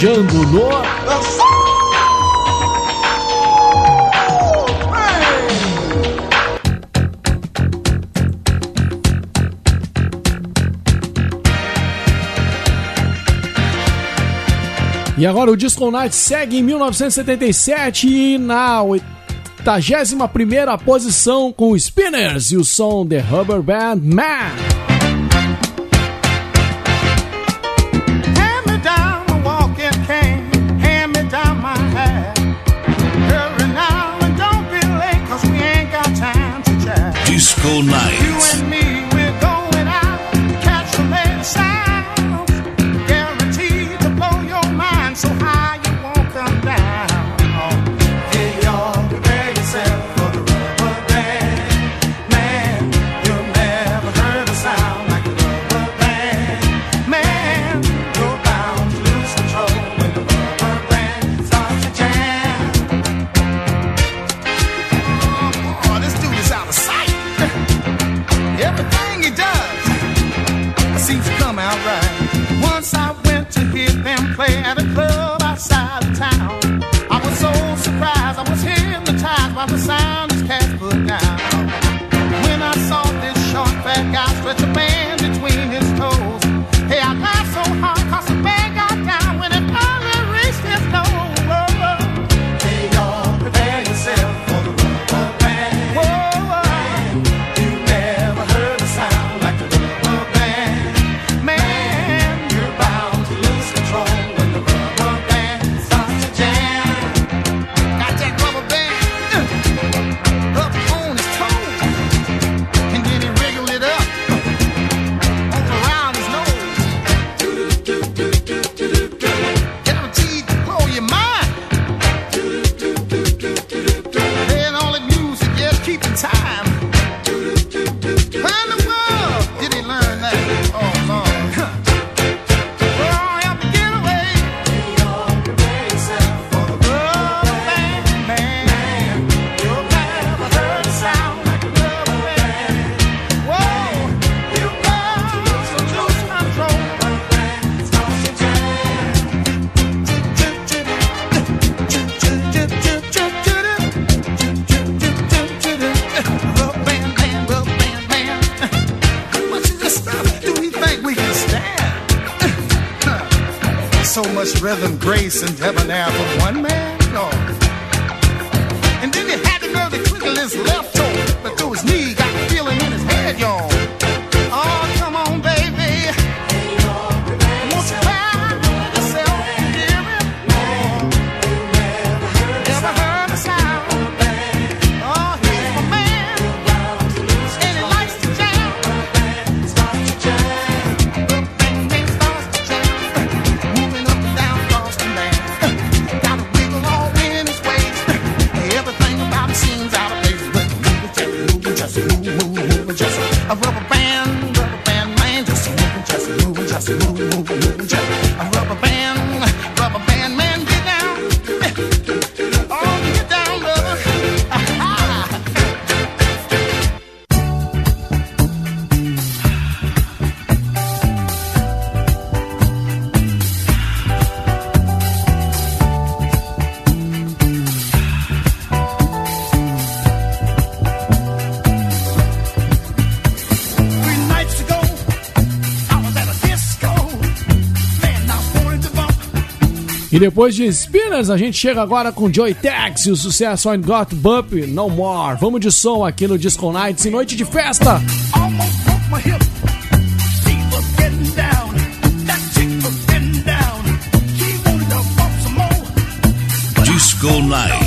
Viajando no. E agora o Disco Night segue em 1977 e na 81 primeira posição com Spinners e o som The Rubber Band Man. rhythm, grace, and debonair from one man. depois de Spinners, a gente chega agora com Joy Tex e o sucesso On Got Bump No More. Vamos de som aqui no Disco Nights em noite de festa. Disco Nights.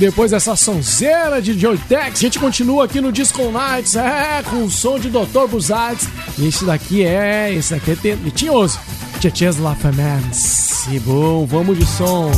depois dessa sonzeira de Joy Tex, a gente continua aqui no Disco Nights, é, com o som de Dr. Buzzards. E esse daqui é, esse daqui é tinhoso. Tchetches La E bom, vamos de som.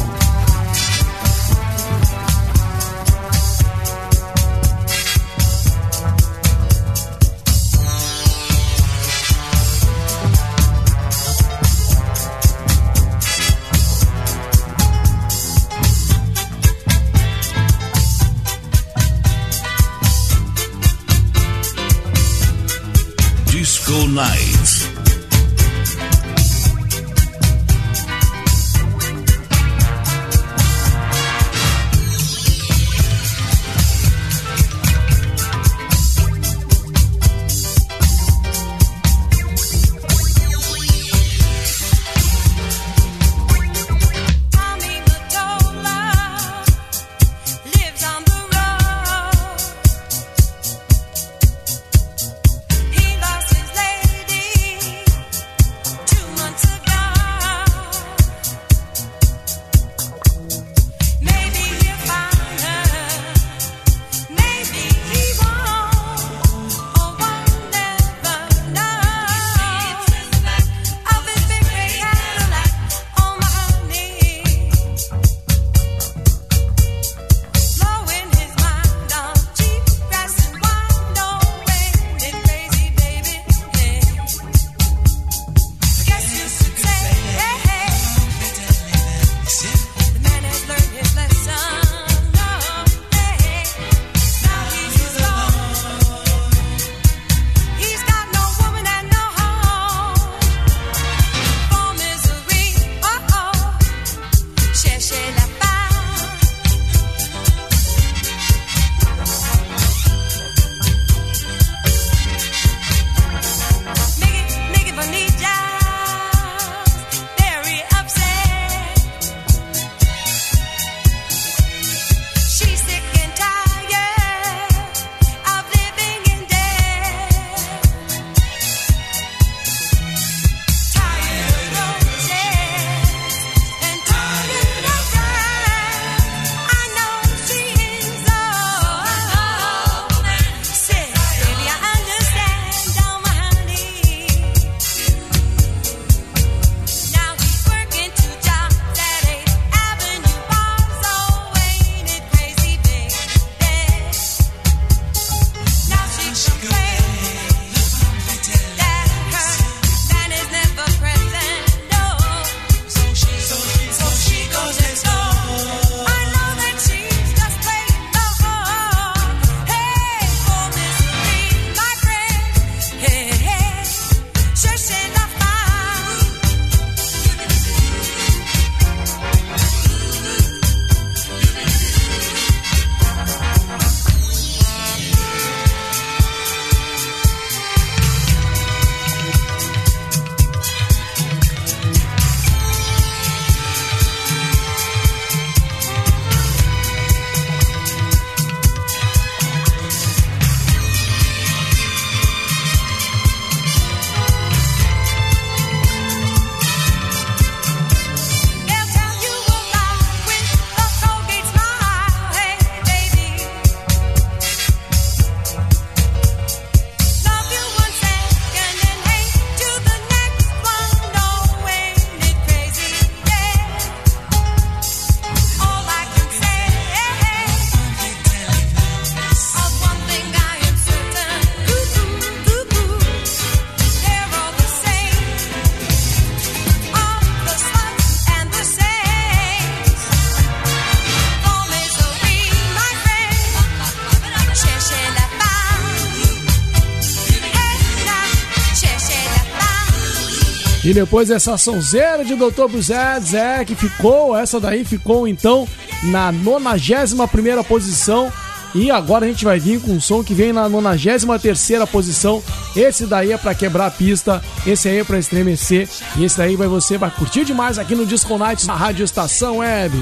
E depois essa sonzeira de Dr. Buzé, Zé, que ficou, essa daí ficou então na 91 posição. E agora a gente vai vir com um som que vem na 93 posição. Esse daí é para quebrar a pista, esse aí é para estremecer. E esse daí vai você vai curtir demais aqui no Disco Nights na Rádio Estação Web.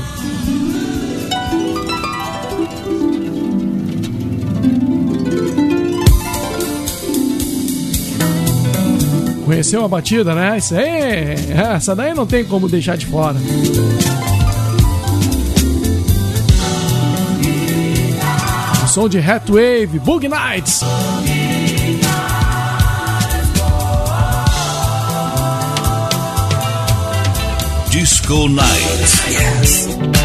conheceu a batida, né? Isso aí, essa daí não tem como deixar de fora. O som de Hatwave, Bug Nights. Disco Night. Yes.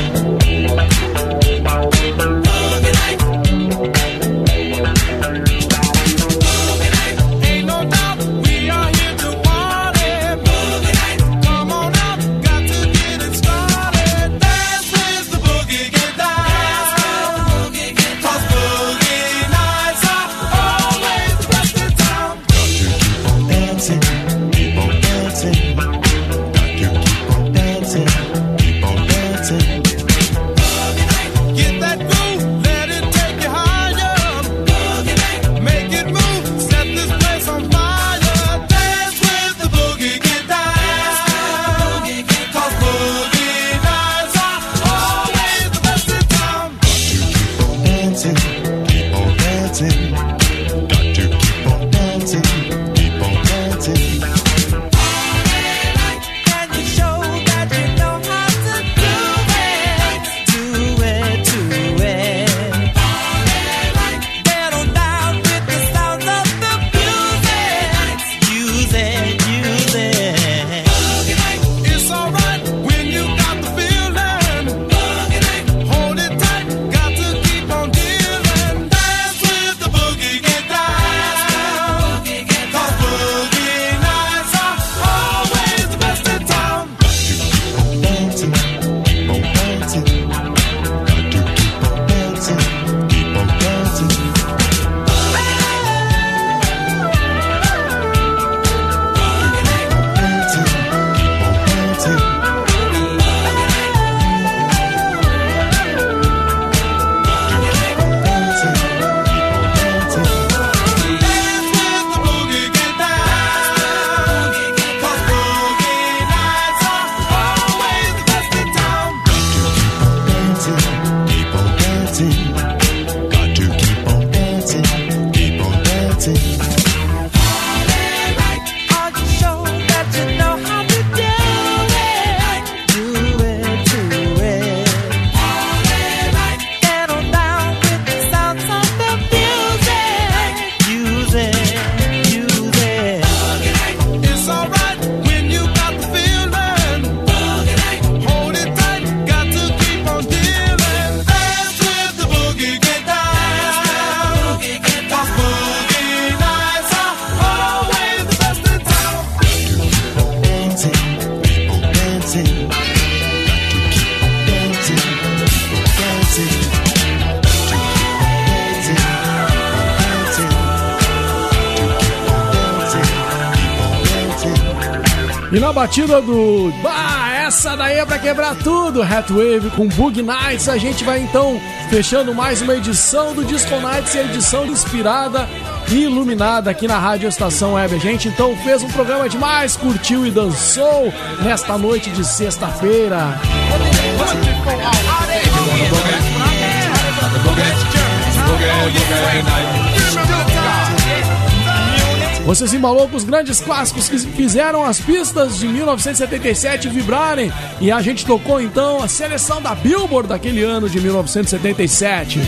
E batida do. Bah, essa daí é pra quebrar tudo! Hatwave com Bug Nights. A gente vai então fechando mais uma edição do Disco Nights, edição inspirada e iluminada aqui na Rádio Estação Web. A gente então fez um programa demais, curtiu e dançou nesta noite de sexta-feira. Você se embalou com os grandes clássicos que fizeram as pistas de 1977 vibrarem. E a gente tocou então a seleção da Billboard daquele ano de 1977.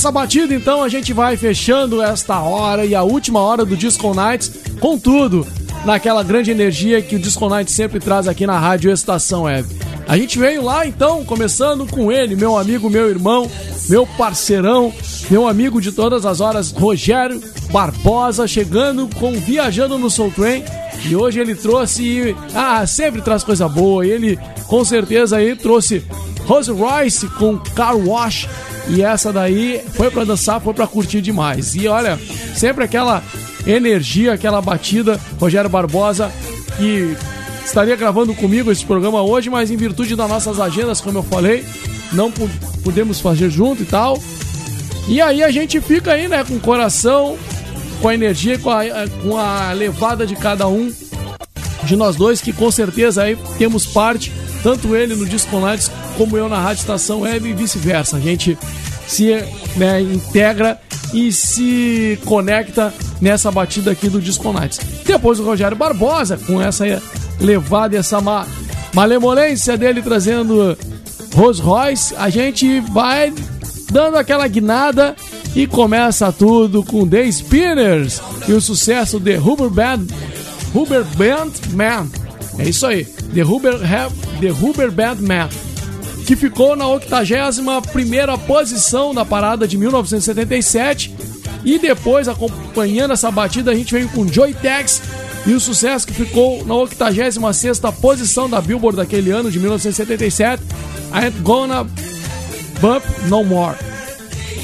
E nessa batida, então, a gente vai fechando esta hora e a última hora do Disco Nights com tudo, naquela grande energia que o Disco Nights sempre traz aqui na Rádio Estação Web. A gente veio lá, então, começando com ele, meu amigo, meu irmão, meu parceirão, meu amigo de todas as horas, Rogério Barbosa, chegando com Viajando no Soul Train. E hoje ele trouxe, ah, sempre traz coisa boa. Ele, com certeza, aí trouxe Rose Royce com Car Wash. E essa daí foi pra dançar, foi pra curtir demais. E olha, sempre aquela energia, aquela batida. Rogério Barbosa, que estaria gravando comigo esse programa hoje, mas em virtude das nossas agendas, como eu falei, não pu- podemos fazer junto e tal. E aí a gente fica aí, né, com o coração, com a energia, com a, com a levada de cada um de nós dois, que com certeza aí temos parte, tanto ele no Disco Nights como eu na Rádio Estação Web e vice-versa. A gente se né, integra e se conecta nessa batida aqui do Disco Nights. Depois o Rogério Barbosa, com essa levada essa ma malemolência dele trazendo Rolls Royce, a gente vai dando aquela guinada e começa tudo com The Spinners e o sucesso de Rubber Band, Rubber Band Man. É isso aí, The Rubber, Ha- The Rubber Band Man, que ficou na 81ª posição da parada de 1977 e depois acompanhando essa batida a gente vem com Joy Tex e o sucesso que ficou na 86ª posição da Billboard daquele ano de 1977, I Ain't Gonna Bump No More.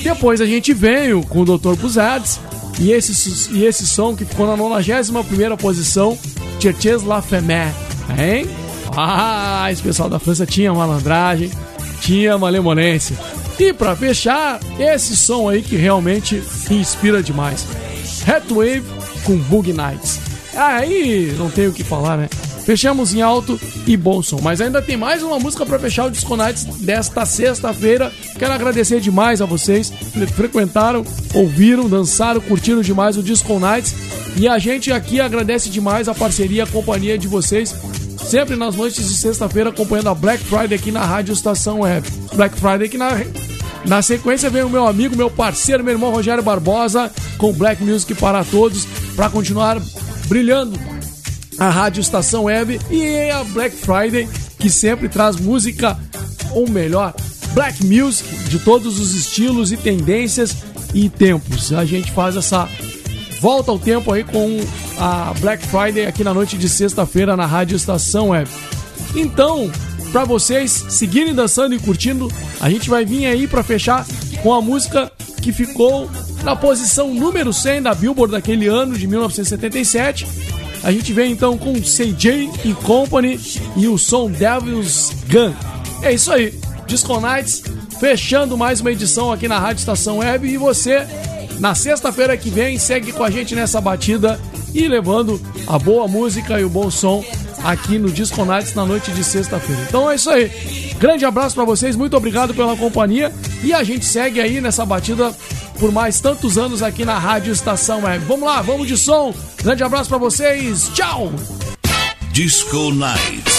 Depois a gente veio com o Dr. Buzzards e esse, e esse som que ficou na 91 posição, Cherches La Femme. Hein? Ah, esse pessoal da França tinha malandragem, tinha malemolência. E pra fechar, esse som aí que realmente inspira demais. Headwave com Boogie Nights. Aí não tem o que falar, né? Fechamos em alto e bom som. Mas ainda tem mais uma música pra fechar o Disco Nights desta sexta-feira. Quero agradecer demais a vocês que frequentaram, ouviram, dançaram, curtiram demais o Disco Nights. E a gente aqui agradece demais a parceria, a companhia de vocês. Sempre nas noites de sexta-feira, acompanhando a Black Friday aqui na Rádio Estação Web. Black Friday aqui na, na sequência vem o meu amigo, meu parceiro, meu irmão Rogério Barbosa, com Black Music para todos, para continuar brilhando a Rádio Estação Web e a Black Friday, que sempre traz música, ou melhor, Black Music de todos os estilos e tendências e tempos. A gente faz essa volta ao tempo aí com a Black Friday aqui na noite de sexta-feira na Rádio Estação Web. Então, para vocês seguirem dançando e curtindo, a gente vai vir aí para fechar com a música que ficou na posição número 100 da Billboard daquele ano de 1977. A gente vem então com CJ e Company e o som Devil's Gun. É isso aí, Disco Nights fechando mais uma edição aqui na Rádio Estação Web e você na sexta-feira que vem segue com a gente nessa batida e levando a boa música e o bom som aqui no Disco Nights na noite de sexta-feira. Então é isso aí. Grande abraço pra vocês, muito obrigado pela companhia e a gente segue aí nessa batida por mais tantos anos aqui na Rádio Estação Web. Vamos lá, vamos de som. Grande abraço pra vocês. Tchau. Disco Nights.